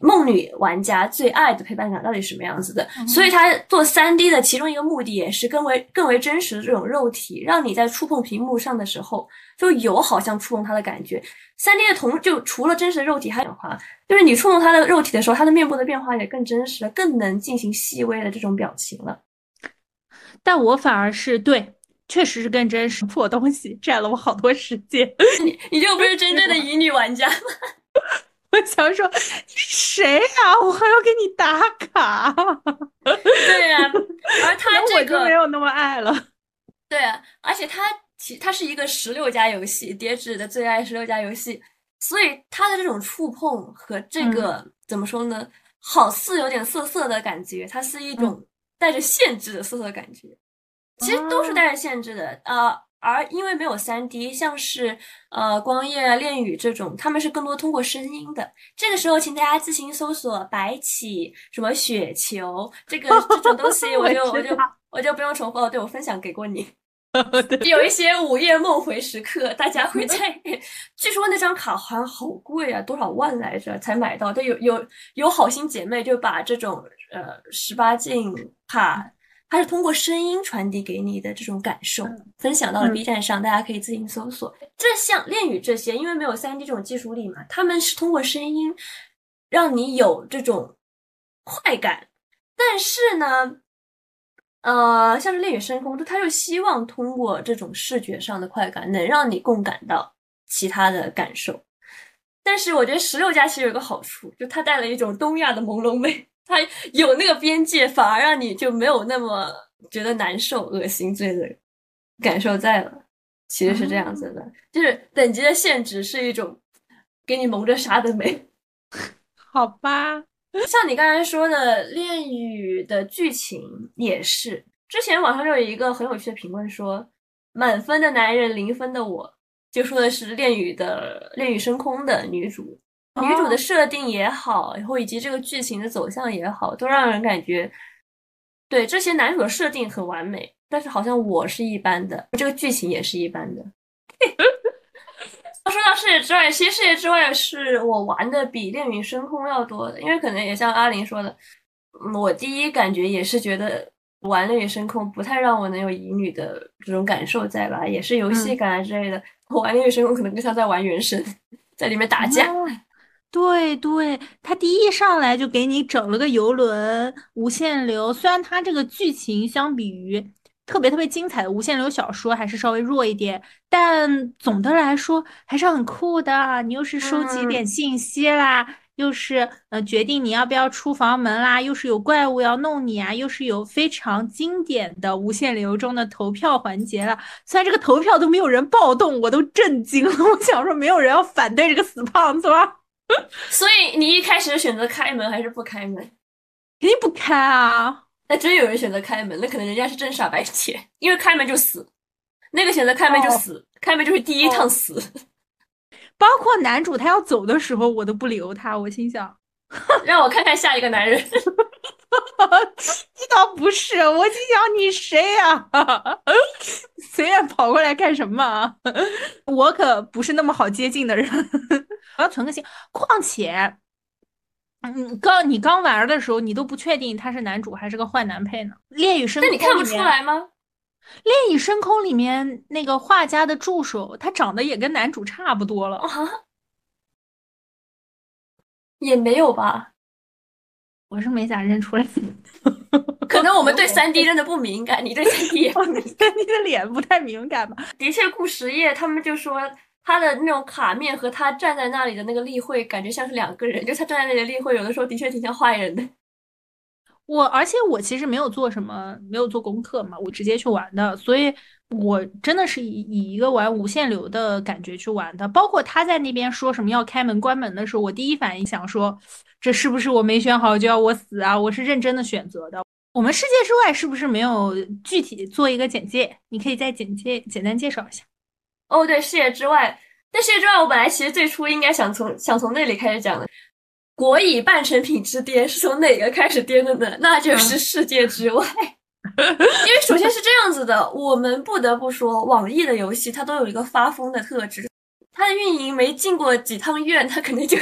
梦女玩家最爱的陪伴感到底什么样子的。所以他做三 D 的其中一个目的也是更为更为真实的这种肉体，让你在触碰屏幕上的时候就有好像触碰它的感觉。三 D 的同就除了真实的肉体，还有化就是你触碰它的肉体的时候，它的面部的变化也更真实了，更能进行细微的这种表情了。但我反而是对。确实是更真实，破东西占了我好多时间。你你就不是真正的乙女玩家吗？我 想说，谁啊？我还要给你打卡。对呀，而他 这个没有那么爱了。对啊，而且它其它是一个十六加游戏，叠纸的最爱十六加游戏，所以它的这种触碰和这个怎么说呢？好似有点涩涩的感觉，它是一种带着限制的涩涩感觉。其实都是带着限制的，呃，而因为没有三 D，像是呃光夜恋语这种，他们是更多通过声音的。这个时候，请大家自行搜索白起什么雪球这个这种东西，我就我就我就不用重复了。对我分享给过你，有一些午夜梦回时刻，大家会在。据说那张卡好像好贵啊，多少万来着才买到？但有有有好心姐妹就把这种呃十八禁卡。它是通过声音传递给你的这种感受，分享到了 B 站上，大家可以自行搜索。这像恋语这些，因为没有三 D 这种技术力嘛，他们是通过声音让你有这种快感。但是呢，呃，像是恋与深空，就他又希望通过这种视觉上的快感，能让你共感到其他的感受。但是我觉得十六加其实有一个好处，就它带了一种东亚的朦胧美。它有那个边界，反而让你就没有那么觉得难受、恶心、罪的感受在了。其实是这样子的，就是等级的限制是一种给你蒙着纱的美。好吧，像你刚才说的《恋语》的剧情也是，之前网上就有一个很有趣的评论说：“满分的男人，零分的我。”就说的是《恋语》的《恋语深空》的女主。女主的设定也好，然后以及这个剧情的走向也好，都让人感觉，对这些男主的设定很完美。但是好像我是一般的，这个剧情也是一般的。说到世界之外，其实世界之外是我玩的比恋与深空要多的，因为可能也像阿林说的，我第一感觉也是觉得玩《恋与深空》不太让我能有乙女的这种感受在吧，也是游戏感啊之类的。我玩《恋与深空》可能更像在玩原神，在里面打架。对对，他第一上来就给你整了个游轮无限流，虽然它这个剧情相比于特别特别精彩的无限流小说还是稍微弱一点，但总的来说还是很酷的。你又是收集点信息啦，又是呃决定你要不要出房门啦，又是有怪物要弄你啊，又是有非常经典的无限流中的投票环节了。虽然这个投票都没有人暴动，我都震惊了。我想说，没有人要反对这个死胖子吗？所以你一开始选择开门还是不开门？肯定不开啊！那真有人选择开门，那可能人家是真傻白甜，因为开门就死。那个选择开门就死，开门就是第一趟死。包括男主他要走的时候，我都不留他。我心想，让我看看下一个男人。这倒不是，我心想你谁呀？随便跑过来干什么？我可不是那么好接近的人。我要存个心。况且，嗯，刚你刚玩的时候，你都不确定他是男主还是个坏男配呢。恋与深空，那你看不出来吗？恋与深空里面那个画家的助手，他长得也跟男主差不多了啊？也没有吧？我是没咋认出来。可能我们对 三 D 认的不敏感，你对三 D 三 D 的脸不太敏感吧？的确，顾实业他们就说。他的那种卡面和他站在那里的那个例会，感觉像是两个人。就他站在那里的例会，有的时候的确挺像坏人的。我而且我其实没有做什么，没有做功课嘛，我直接去玩的，所以我真的是以以一个玩无限流的感觉去玩的。包括他在那边说什么要开门关门的时候，我第一反应想说，这是不是我没选好就要我死啊？我是认真的选择的。我们世界之外是不是没有具体做一个简介？你可以再简介简单介绍一下。哦，对，世界之外，但世界之外，我本来其实最初应该想从想从那里开始讲的。国以半成品之巅是从哪个开始颠的呢？那就是世界之外。因为首先是这样子的，我们不得不说，网易的游戏它都有一个发疯的特质，它的运营没进过几趟院，它肯定就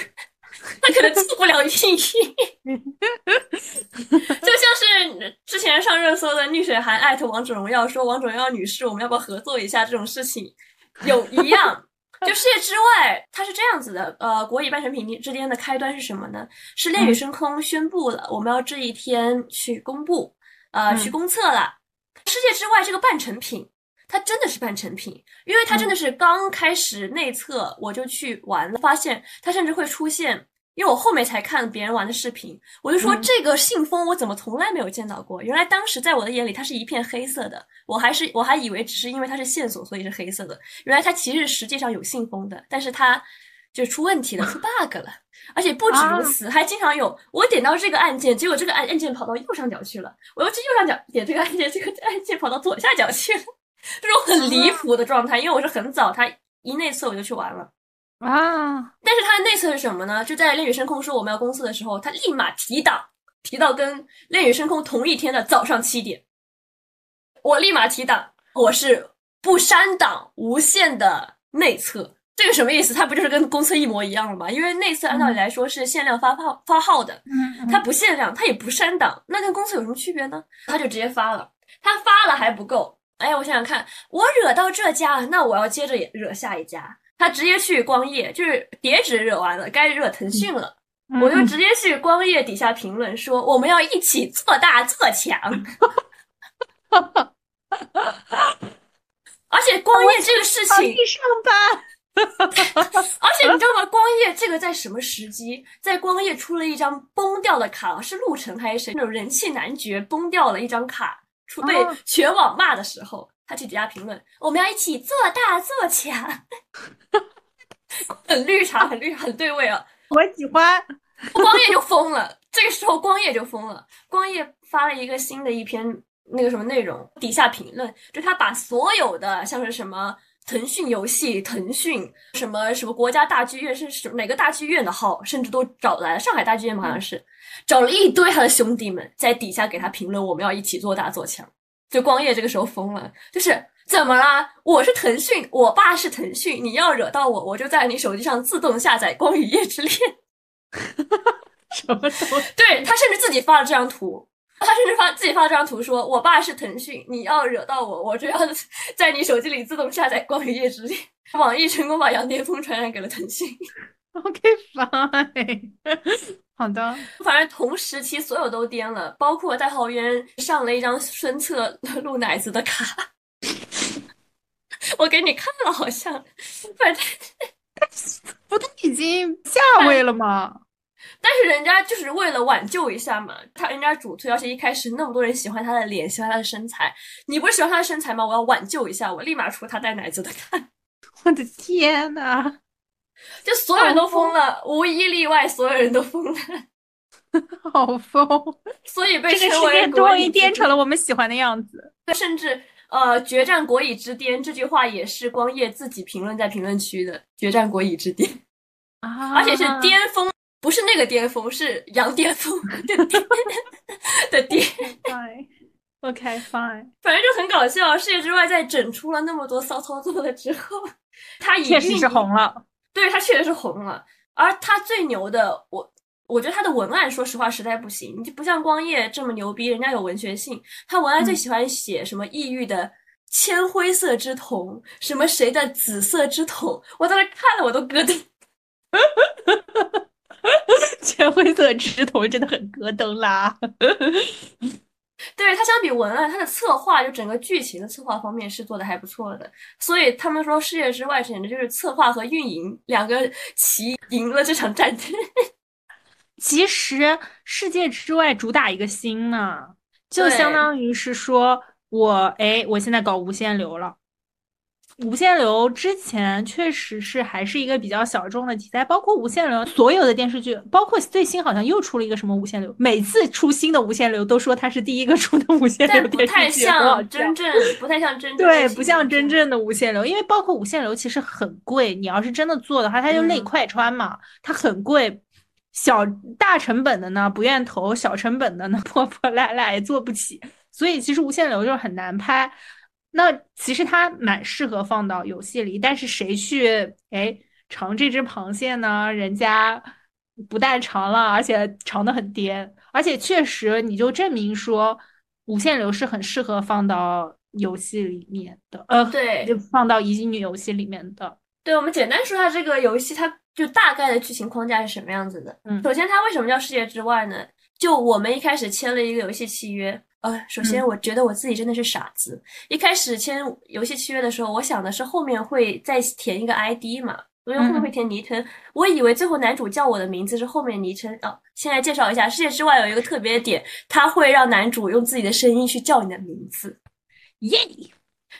它可能进不了运营。就像是之前上热搜的逆水寒艾特王者荣耀，说王者荣耀女士，我们要不要合作一下这种事情。有一样，就世界之外，它是这样子的。呃，国语半成品之间的开端是什么呢？是恋与深空宣布了，我们要这一天去公布，呃，去公测了。世界之外这个半成品，它真的是半成品，因为它真的是刚开始内测，我就去玩了，发现它甚至会出现。因为我后面才看别人玩的视频，我就说这个信封我怎么从来没有见到过？原来当时在我的眼里它是一片黑色的，我还是我还以为只是因为它是线索所以是黑色的，原来它其实实际上有信封的，但是它就出问题了，出 bug 了，而且不止如此，还经常有我点到这个按键，结果这个按按键跑到右上角去了，我又去右上角点这个按键，这个按键跑到左下角去了，这种很离谱的状态，因为我是很早，它一内测我就去玩了。啊！但是他的内测是什么呢？就在恋与深空说我们要公测的时候，他立马提档，提到跟恋与深空同一天的早上七点。我立马提档，我是不删档无限的内测。这个什么意思？它不就是跟公测一模一样了吗？因为内测按道理来说是限量发号发号的，它不限量，它也不删档，那跟公测有什么区别呢？他就直接发了，他发了还不够。哎，我想想看，我惹到这家，那我要接着惹下一家。他直接去光夜，就是叠纸惹完了，该惹腾讯了。我就直接去光夜底下评论说：“我们要一起做大做强。”而且光夜这个事情，上班。而且你知道吗？光夜这个在什么时机？在光夜出了一张崩掉的卡，是陆晨还是谁？那种人气男爵崩掉了一张卡，出被全网骂的时候。他去底下评论，我们要一起做大做强，很绿茶，很绿，很对味啊！我喜欢。光夜就疯了，这个时候光夜就疯了。光夜发了一个新的一篇那个什么内容，底下评论就他把所有的像是什么腾讯游戏、腾讯什么什么国家大剧院是什哪个大剧院的号，甚至都找来了，上海大剧院好像是找了一堆他的兄弟们在底下给他评论，我们要一起做大做强。就光夜这个时候疯了，就是怎么啦？我是腾讯，我爸是腾讯，你要惹到我，我就在你手机上自动下载《光与夜之恋》。什么图？对他甚至自己发了这张图，他甚至发自己发了这张图说：“我爸是腾讯，你要惹到我，我就要 在你手机里自动下载《光与夜之恋》。”网易成功把羊癫疯传染给了腾讯。OK，fine，好的。反正同时期所有都颠了，包括代浩渊上了一张孙策露奶子的卡，我给你看了，好像，反正 不都已经下位了吗？但是人家就是为了挽救一下嘛，他人家主推，而且一开始那么多人喜欢他的脸，喜欢他的身材，你不是喜欢他的身材吗？我要挽救一下，我立马出他带奶子的看。我的天呐！就所有人都疯了，无一例外，所有人都疯了，好疯！所以被这个世界终于颠成了我们喜欢的样子。甚至呃，决战国乙之巅这句话也是光夜自己评论在评论区的。决战国乙之巅啊，而且是巅峰，不是那个巅峰，是羊巅峰的巅 的巅。OK，fine，反正就很搞笑。世界之外在整出了那么多骚操作了之后，他确实是红了。对他确实是红了，而他最牛的，我我觉得他的文案，说实话实在不行，你就不像光夜这么牛逼，人家有文学性。他文案最喜欢写什么抑郁的铅灰色之瞳，什么谁的紫色之瞳，我在那看了我都咯噔。铅灰色之瞳真的很咯噔啦。对它相比文案，它的策划就整个剧情的策划方面是做的还不错的，所以他们说《世界之外》简直就是策划和运营两个棋赢了这场战争。其实《世界之外》主打一个新呢，就相当于是说我哎，我现在搞无限流了。无限流之前确实是还是一个比较小众的题材，包括无限流所有的电视剧，包括最新好像又出了一个什么无限流，每次出新的无限流都说它是第一个出的无限流电视剧，不太像真正，不太像真 正，对，不像真正的无限流，因为包括无限流其实很贵，你要是真的做的话，它就累快穿嘛，它很贵，小大成本的呢不愿投，小成本的呢 破破烂烂也做不起，所以其实无限流就很难拍。那其实它蛮适合放到游戏里，但是谁去哎尝这只螃蟹呢？人家不但尝了，而且尝的很颠，而且确实你就证明说无限流是很适合放到游戏里面的，呃，对，就放到乙女游戏里面的。对，我们简单说下这个游戏，它就大概的剧情框架是什么样子的。嗯，首先它为什么叫世界之外呢？就我们一开始签了一个游戏契约。呃，首先我觉得我自己真的是傻子。一开始签游戏契约的时候，我想的是后面会再填一个 ID 嘛，因为后面会填昵称。我以为最后男主叫我的名字是后面昵称啊。现在介绍一下，世界之外有一个特别的点，他会让男主用自己的声音去叫你的名字。耶，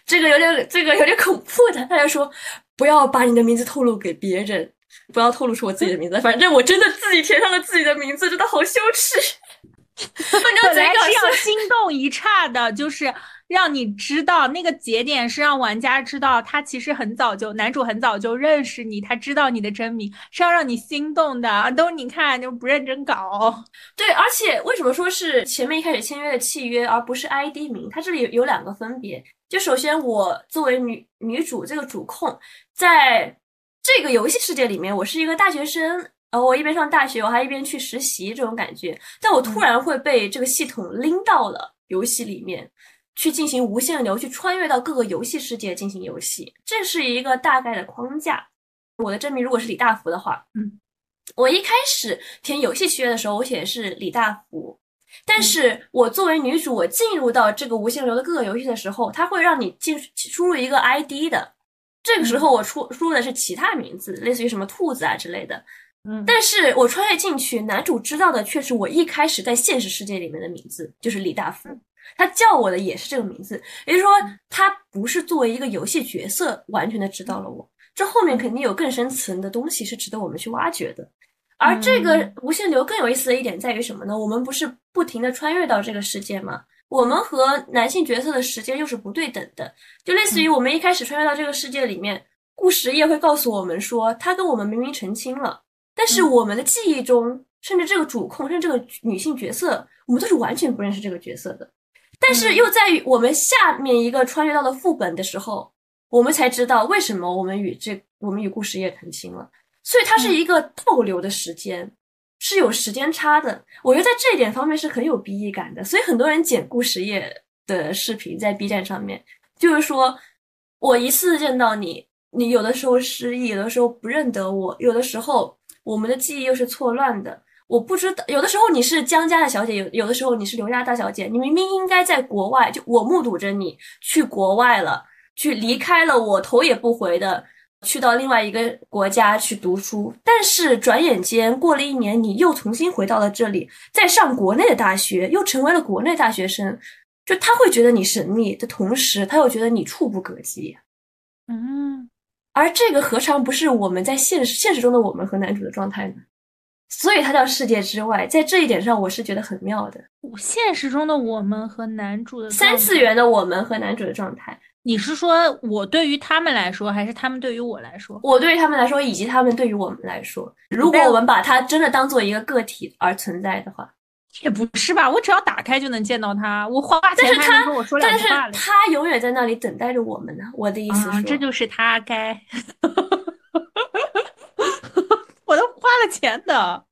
这个有点这个有点恐怖的。他就说不要把你的名字透露给别人，不要透露出我自己的名字。反正我真的自己填上了自己的名字，真的好羞耻。本来是要心动一刹的，就是让你知道那个节点是让玩家知道他其实很早就男主很早就认识你，他知道你的真名是要让你心动的。都你看就不认真搞。对，而且为什么说是前面一开始签约的契约，而不是 ID 名？它这里有两个分别。就首先我作为女女主这个主控，在这个游戏世界里面，我是一个大学生。呃，我一边上大学，我还一边去实习，这种感觉。但我突然会被这个系统拎到了游戏里面，去进行无限流，去穿越到各个游戏世界进行游戏。这是一个大概的框架。我的真名如果是李大福的话，嗯，我一开始填游戏契约的时候，我写的是李大福。但是我作为女主，我进入到这个无限流的各个游戏的时候，它会让你进输入一个 ID 的。这个时候我出输入的是其他名字，类似于什么兔子啊之类的。嗯，但是我穿越进去，男主知道的却是我一开始在现实世界里面的名字，就是李大福。他叫我的也是这个名字，也就是说，他不是作为一个游戏角色完全的知道了我。这后面肯定有更深层的东西是值得我们去挖掘的。而这个无限流更有意思的一点在于什么呢？我们不是不停的穿越到这个世界吗？我们和男性角色的时间又是不对等的，就类似于我们一开始穿越到这个世界里面，故事页会告诉我们说，他跟我们明明成亲了。但是我们的记忆中，甚至这个主控，甚至这个女性角色，我们都是完全不认识这个角色的。但是又在于我们下面一个穿越到了副本的时候，我们才知道为什么我们与这我们与故事叶成亲了。所以它是一个倒流的时间，是有时间差的。我觉得在这一点方面是很有 B E 感的，所以很多人剪故事页的视频在 B 站上面，就是说我一次见到你，你有的时候失忆，有的时候不认得我，有的时候我们的记忆又是错乱的。我不知道，有的时候你是江家的小姐，有有的时候你是刘家大小姐，你明明应该在国外，就我目睹着你去国外了，去离开了我，头也不回的去到另外一个国家去读书，但是转眼间过了一年，你又重新回到了这里，在上国内的大学，又成为了国内大学生，就他会觉得你神秘的同时，他又觉得你触不可及，嗯，而这个何尝不是我们在现实现实中的我们和男主的状态呢？所以它叫世界之外，在这一点上我是觉得很妙的。现实中的我们和男主的三次元的我们和男主的状态，你是说我对于他们来说，还是他们对于我来说？我对于他们来说，以及他们对于我们来说，如果我们把它真的当做一个个体而存在的话，也不是吧？我只要打开就能见到他，我花钱还能跟我说两句话但是他永远在那里等待着我们呢。我的意思是，这就是他该。我都花了钱的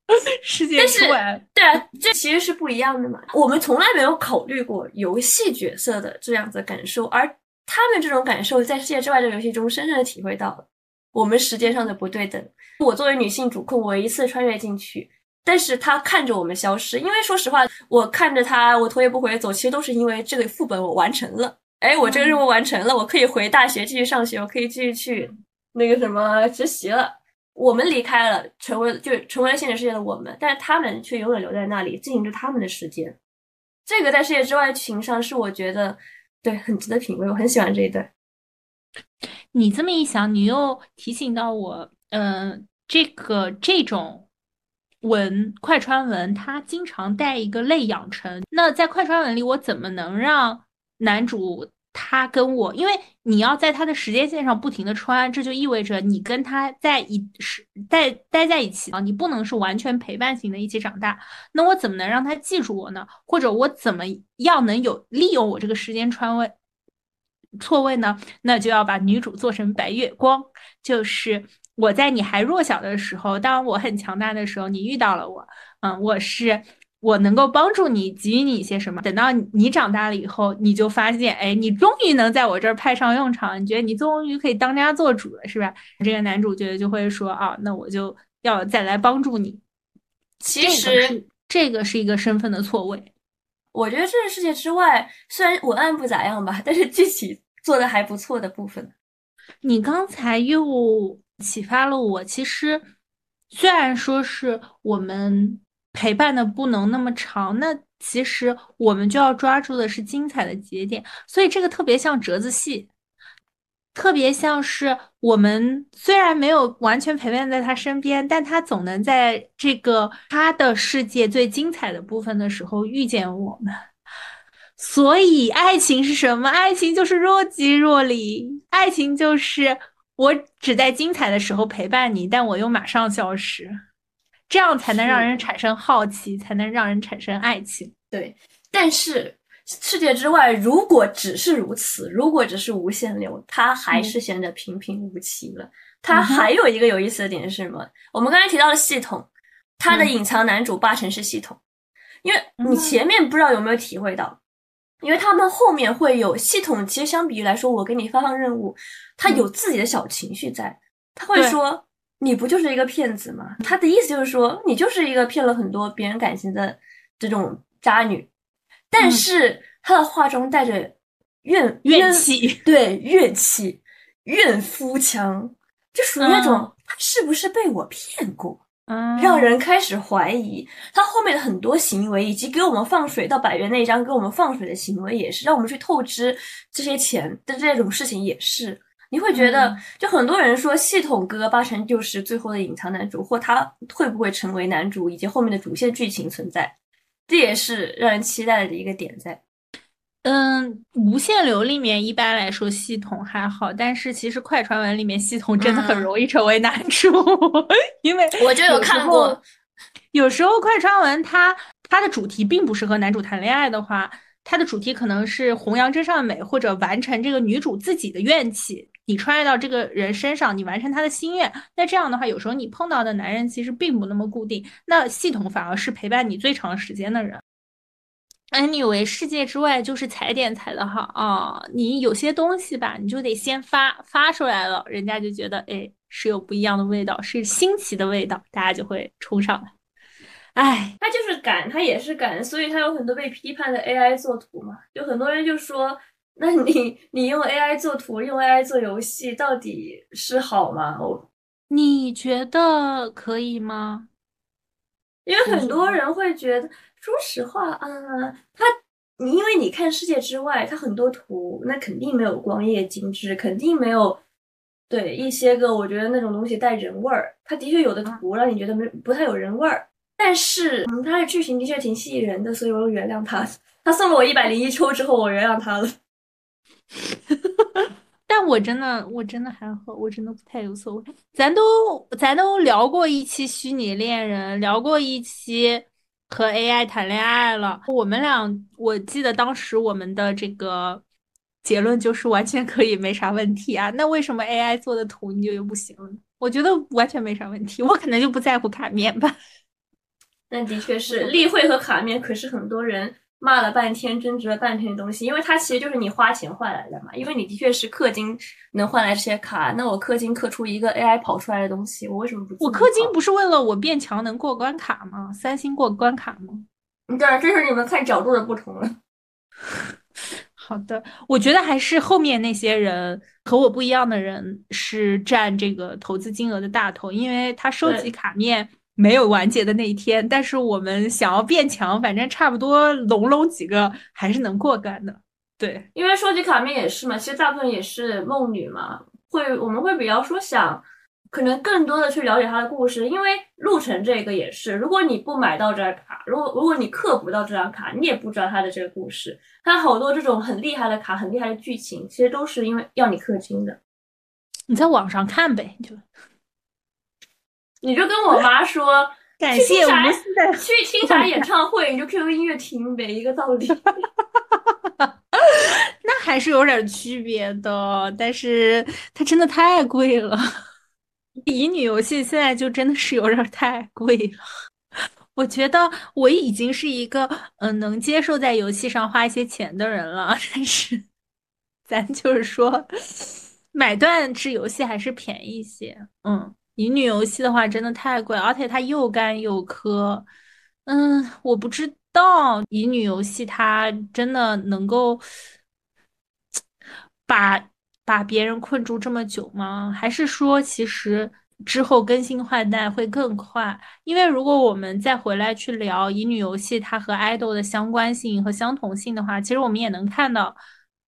世界之外，对啊，这其实是不一样的嘛。我们从来没有考虑过游戏角色的这样子感受，而他们这种感受在世界之外的游戏中深深的体会到了我们时间上的不对等。我作为女性主控，我一次穿越进去，但是他看着我们消失，因为说实话，我看着他，我头也不回走，其实都是因为这个副本我完成了。哎，我这个任务完成了，我可以回大学继续上学，我可以继续去那个什么实习了。我们离开了，成为就成为了现实世界的我们，但是他们却永远留在那里，进行着他们的时间。这个在世界之外的情上是我觉得对很值得品味，我很喜欢这一段。你这么一想，你又提醒到我，嗯，这个这种文快穿文，它经常带一个类养成。那在快穿文里，我怎么能让男主？他跟我，因为你要在他的时间线上不停的穿，这就意味着你跟他在一是待待在一起啊，你不能是完全陪伴型的一起长大。那我怎么能让他记住我呢？或者我怎么样能有利用我这个时间穿位错位呢？那就要把女主做成白月光，就是我在你还弱小的时候，当我很强大的时候，你遇到了我，嗯，我是。我能够帮助你，给予你一些什么？等到你长大了以后，你就发现，哎，你终于能在我这儿派上用场。你觉得你终于可以当家做主了，是吧？这个男主角就会说啊，那我就要再来帮助你。其实这个是一个身份的错位。我觉得这个世界之外，虽然文案不咋样吧，但是具体做的还不错的部分。你刚才又启发了我。其实虽然说是我们。陪伴的不能那么长，那其实我们就要抓住的是精彩的节点，所以这个特别像折子戏，特别像是我们虽然没有完全陪伴在他身边，但他总能在这个他的世界最精彩的部分的时候遇见我们。所以爱情是什么？爱情就是若即若离，爱情就是我只在精彩的时候陪伴你，但我又马上消失。这样才能让人产生好奇，才能让人产生爱情。对，但是世界之外，如果只是如此，如果只是无限流，它还是显得平平无奇了。它还有一个有意思的点是什么？我们刚才提到的系统，它的隐藏男主八成是系统，因为你前面不知道有没有体会到，因为他们后面会有系统。其实相比于来说，我给你发放任务，他有自己的小情绪在，他会说。你不就是一个骗子吗？他的意思就是说，你就是一个骗了很多别人感情的这种渣女。但是他的话中带着怨怨气，对怨气、怨夫腔，就属于那种他是不是被我骗过？嗯，让人开始怀疑他后面的很多行为，以及给我们放水到百元那一张给我们放水的行为，也是让我们去透支这些钱的这种事情，也是。你会觉得，就很多人说系统哥八成就是最后的隐藏男主，或他会不会成为男主，以及后面的主线剧情存在，这也是让人期待的一个点在。嗯，无限流里面一般来说系统还好，但是其实快传文里面系统真的很容易成为男主，因为我就有看过，有时候快传文它它的主题并不是和男主谈恋爱的话，它的主题可能是弘扬真善美，或者完成这个女主自己的怨气。你穿越到这个人身上，你完成他的心愿。那这样的话，有时候你碰到的男人其实并不那么固定，那系统反而是陪伴你最长时间的人。哎，你以为世界之外就是踩点踩的好啊？你有些东西吧，你就得先发发出来了，人家就觉得哎是有不一样的味道，是新奇的味道，大家就会冲上来。哎，他就是赶，他也是赶，所以他有很多被批判的 AI 做图嘛，就很多人就说，那你你用 AI 做图，用 AI 做游戏，到底是好吗？我你觉得可以吗？因为很多人会觉得。说实话啊，它你因为你看世界之外，它很多图那肯定没有光夜精致，肯定没有对一些个我觉得那种东西带人味儿。它的确有的图让你觉得没不太有人味儿，但是嗯，它的剧情的确挺吸引人的，所以我原谅他。他送了我一百零一抽之后，我原谅他了。但我真的我真的还好，我真的不太有所谓。咱都咱都聊过一期虚拟恋人，聊过一期。和 AI 谈恋爱了，我们俩我记得当时我们的这个结论就是完全可以，没啥问题啊。那为什么 AI 做的图你就又不行了？我觉得完全没啥问题，我可能就不在乎卡面吧。但的确是例会和卡面，可是很多人。骂了半天，争执了半天的东西，因为它其实就是你花钱换来的嘛。因为你的确是氪金能换来这些卡，那我氪金氪出一个 AI 跑出来的东西，我为什么不？我氪金不是为了我变强能过关卡吗？三星过关卡吗？对，这是你们看角度的不同了。好的，我觉得还是后面那些人和我不一样的人是占这个投资金额的大头，因为他收集卡面。没有完结的那一天，但是我们想要变强，反正差不多拢拢几个还是能过关的。对，因为收集卡面也是嘛，其实大部分也是梦女嘛，会我们会比较说想，可能更多的去了解她的故事，因为路程这个也是，如果你不买到这张卡，如果如果你氪不到这张卡，你也不知道她的这个故事，它好多这种很厉害的卡，很厉害的剧情，其实都是因为要你氪金的。你在网上看呗，就。你就跟我妈说，感谢无私的去听啥 演唱会，你就 QQ 音乐听呗，一个道理。那还是有点区别的，但是它真的太贵了。乙女游戏现在就真的是有点太贵了。我觉得我已经是一个嗯能接受在游戏上花一些钱的人了，但是咱就是说买断制游戏还是便宜一些，嗯。乙女游戏的话，真的太贵，而且它又干又氪。嗯，我不知道乙女游戏它真的能够把把别人困住这么久吗？还是说，其实之后更新换代会更快？因为如果我们再回来去聊乙女游戏它和爱豆的相关性和相同性的话，其实我们也能看到，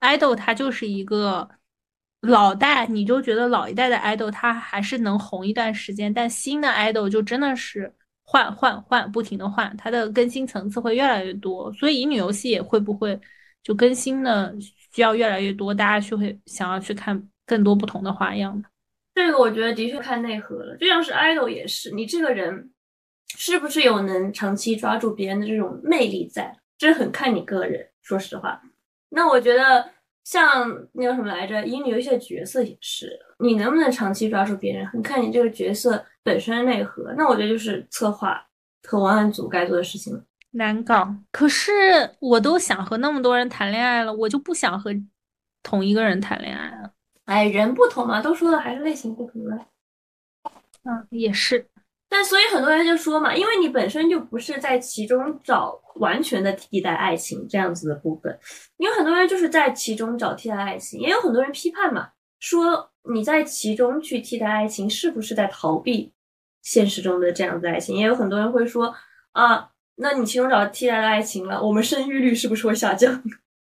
爱豆它就是一个。老代你就觉得老一代的爱豆他还是能红一段时间，但新的爱豆就真的是换换换，不停的换，它的更新层次会越来越多，所以乙女游戏也会不会就更新的需要越来越多，大家就会想要去看更多不同的花样。这个我觉得的确看内核了，就像是爱豆也是，你这个人是不是有能长期抓住别人的这种魅力在，这很看你个人。说实话，那我觉得。像那个什么来着？乙女游戏的角色也是，你能不能长期抓住别人，很看你这个角色本身内核。那我觉得就是策划和文案组该做的事情了。难搞，可是我都想和那么多人谈恋爱了，我就不想和同一个人谈恋爱了。哎，人不同嘛，都说的还是类型不同了。嗯，也是。但所以很多人就说嘛，因为你本身就不是在其中找完全的替代爱情这样子的部分，因为很多人就是在其中找替代爱情，也有很多人批判嘛，说你在其中去替代爱情是不是在逃避现实中的这样子爱情？也有很多人会说啊，那你其中找替代的爱情了，我们生育率是不是会下降？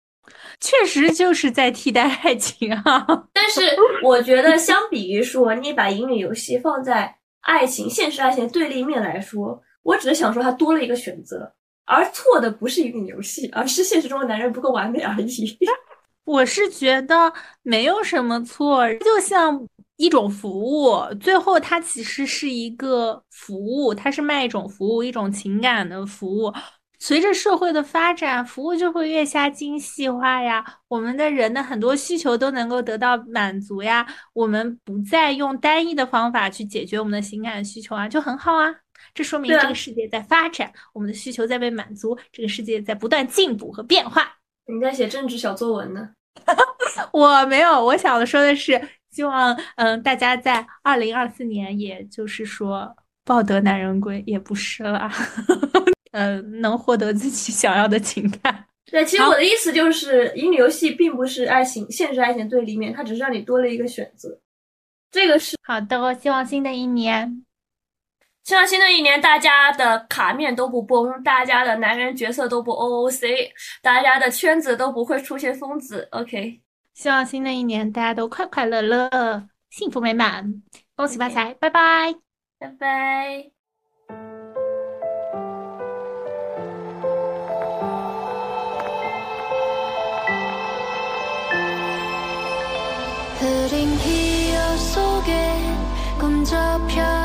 确实就是在替代爱情啊，但是我觉得相比于说你把英语游戏放在。爱情，现实爱情对立面来说，我只是想说，它多了一个选择，而错的不是一个游戏，而是现实中的男人不够完美而已。我是觉得没有什么错，就像一种服务，最后它其实是一个服务，它是卖一种服务，一种情感的服务。随着社会的发展，服务就会越加精细化呀，我们的人的很多需求都能够得到满足呀，我们不再用单一的方法去解决我们的情感需求啊，就很好啊。这说明这个世界在发展，我们的需求在被满足，这个世界在不断进步和变化。你在写政治小作文呢？我没有，我想说的是，希望嗯大家在二零二四年，也就是说抱得男人归，也不是了。呃，能获得自己想要的情感。对，其实我的意思就是，乙女游戏并不是爱情，现实爱情对立面，它只是让你多了一个选择。这个是好的。希望新的一年，希望新的一年大家的卡面都不崩，大家的男人角色都不 OOC，大家的圈子都不会出现疯子。OK，希望新的一年大家都快快乐乐，幸福美满，恭喜发财，拜拜，拜拜。 흐린 기억 속에 꿈저편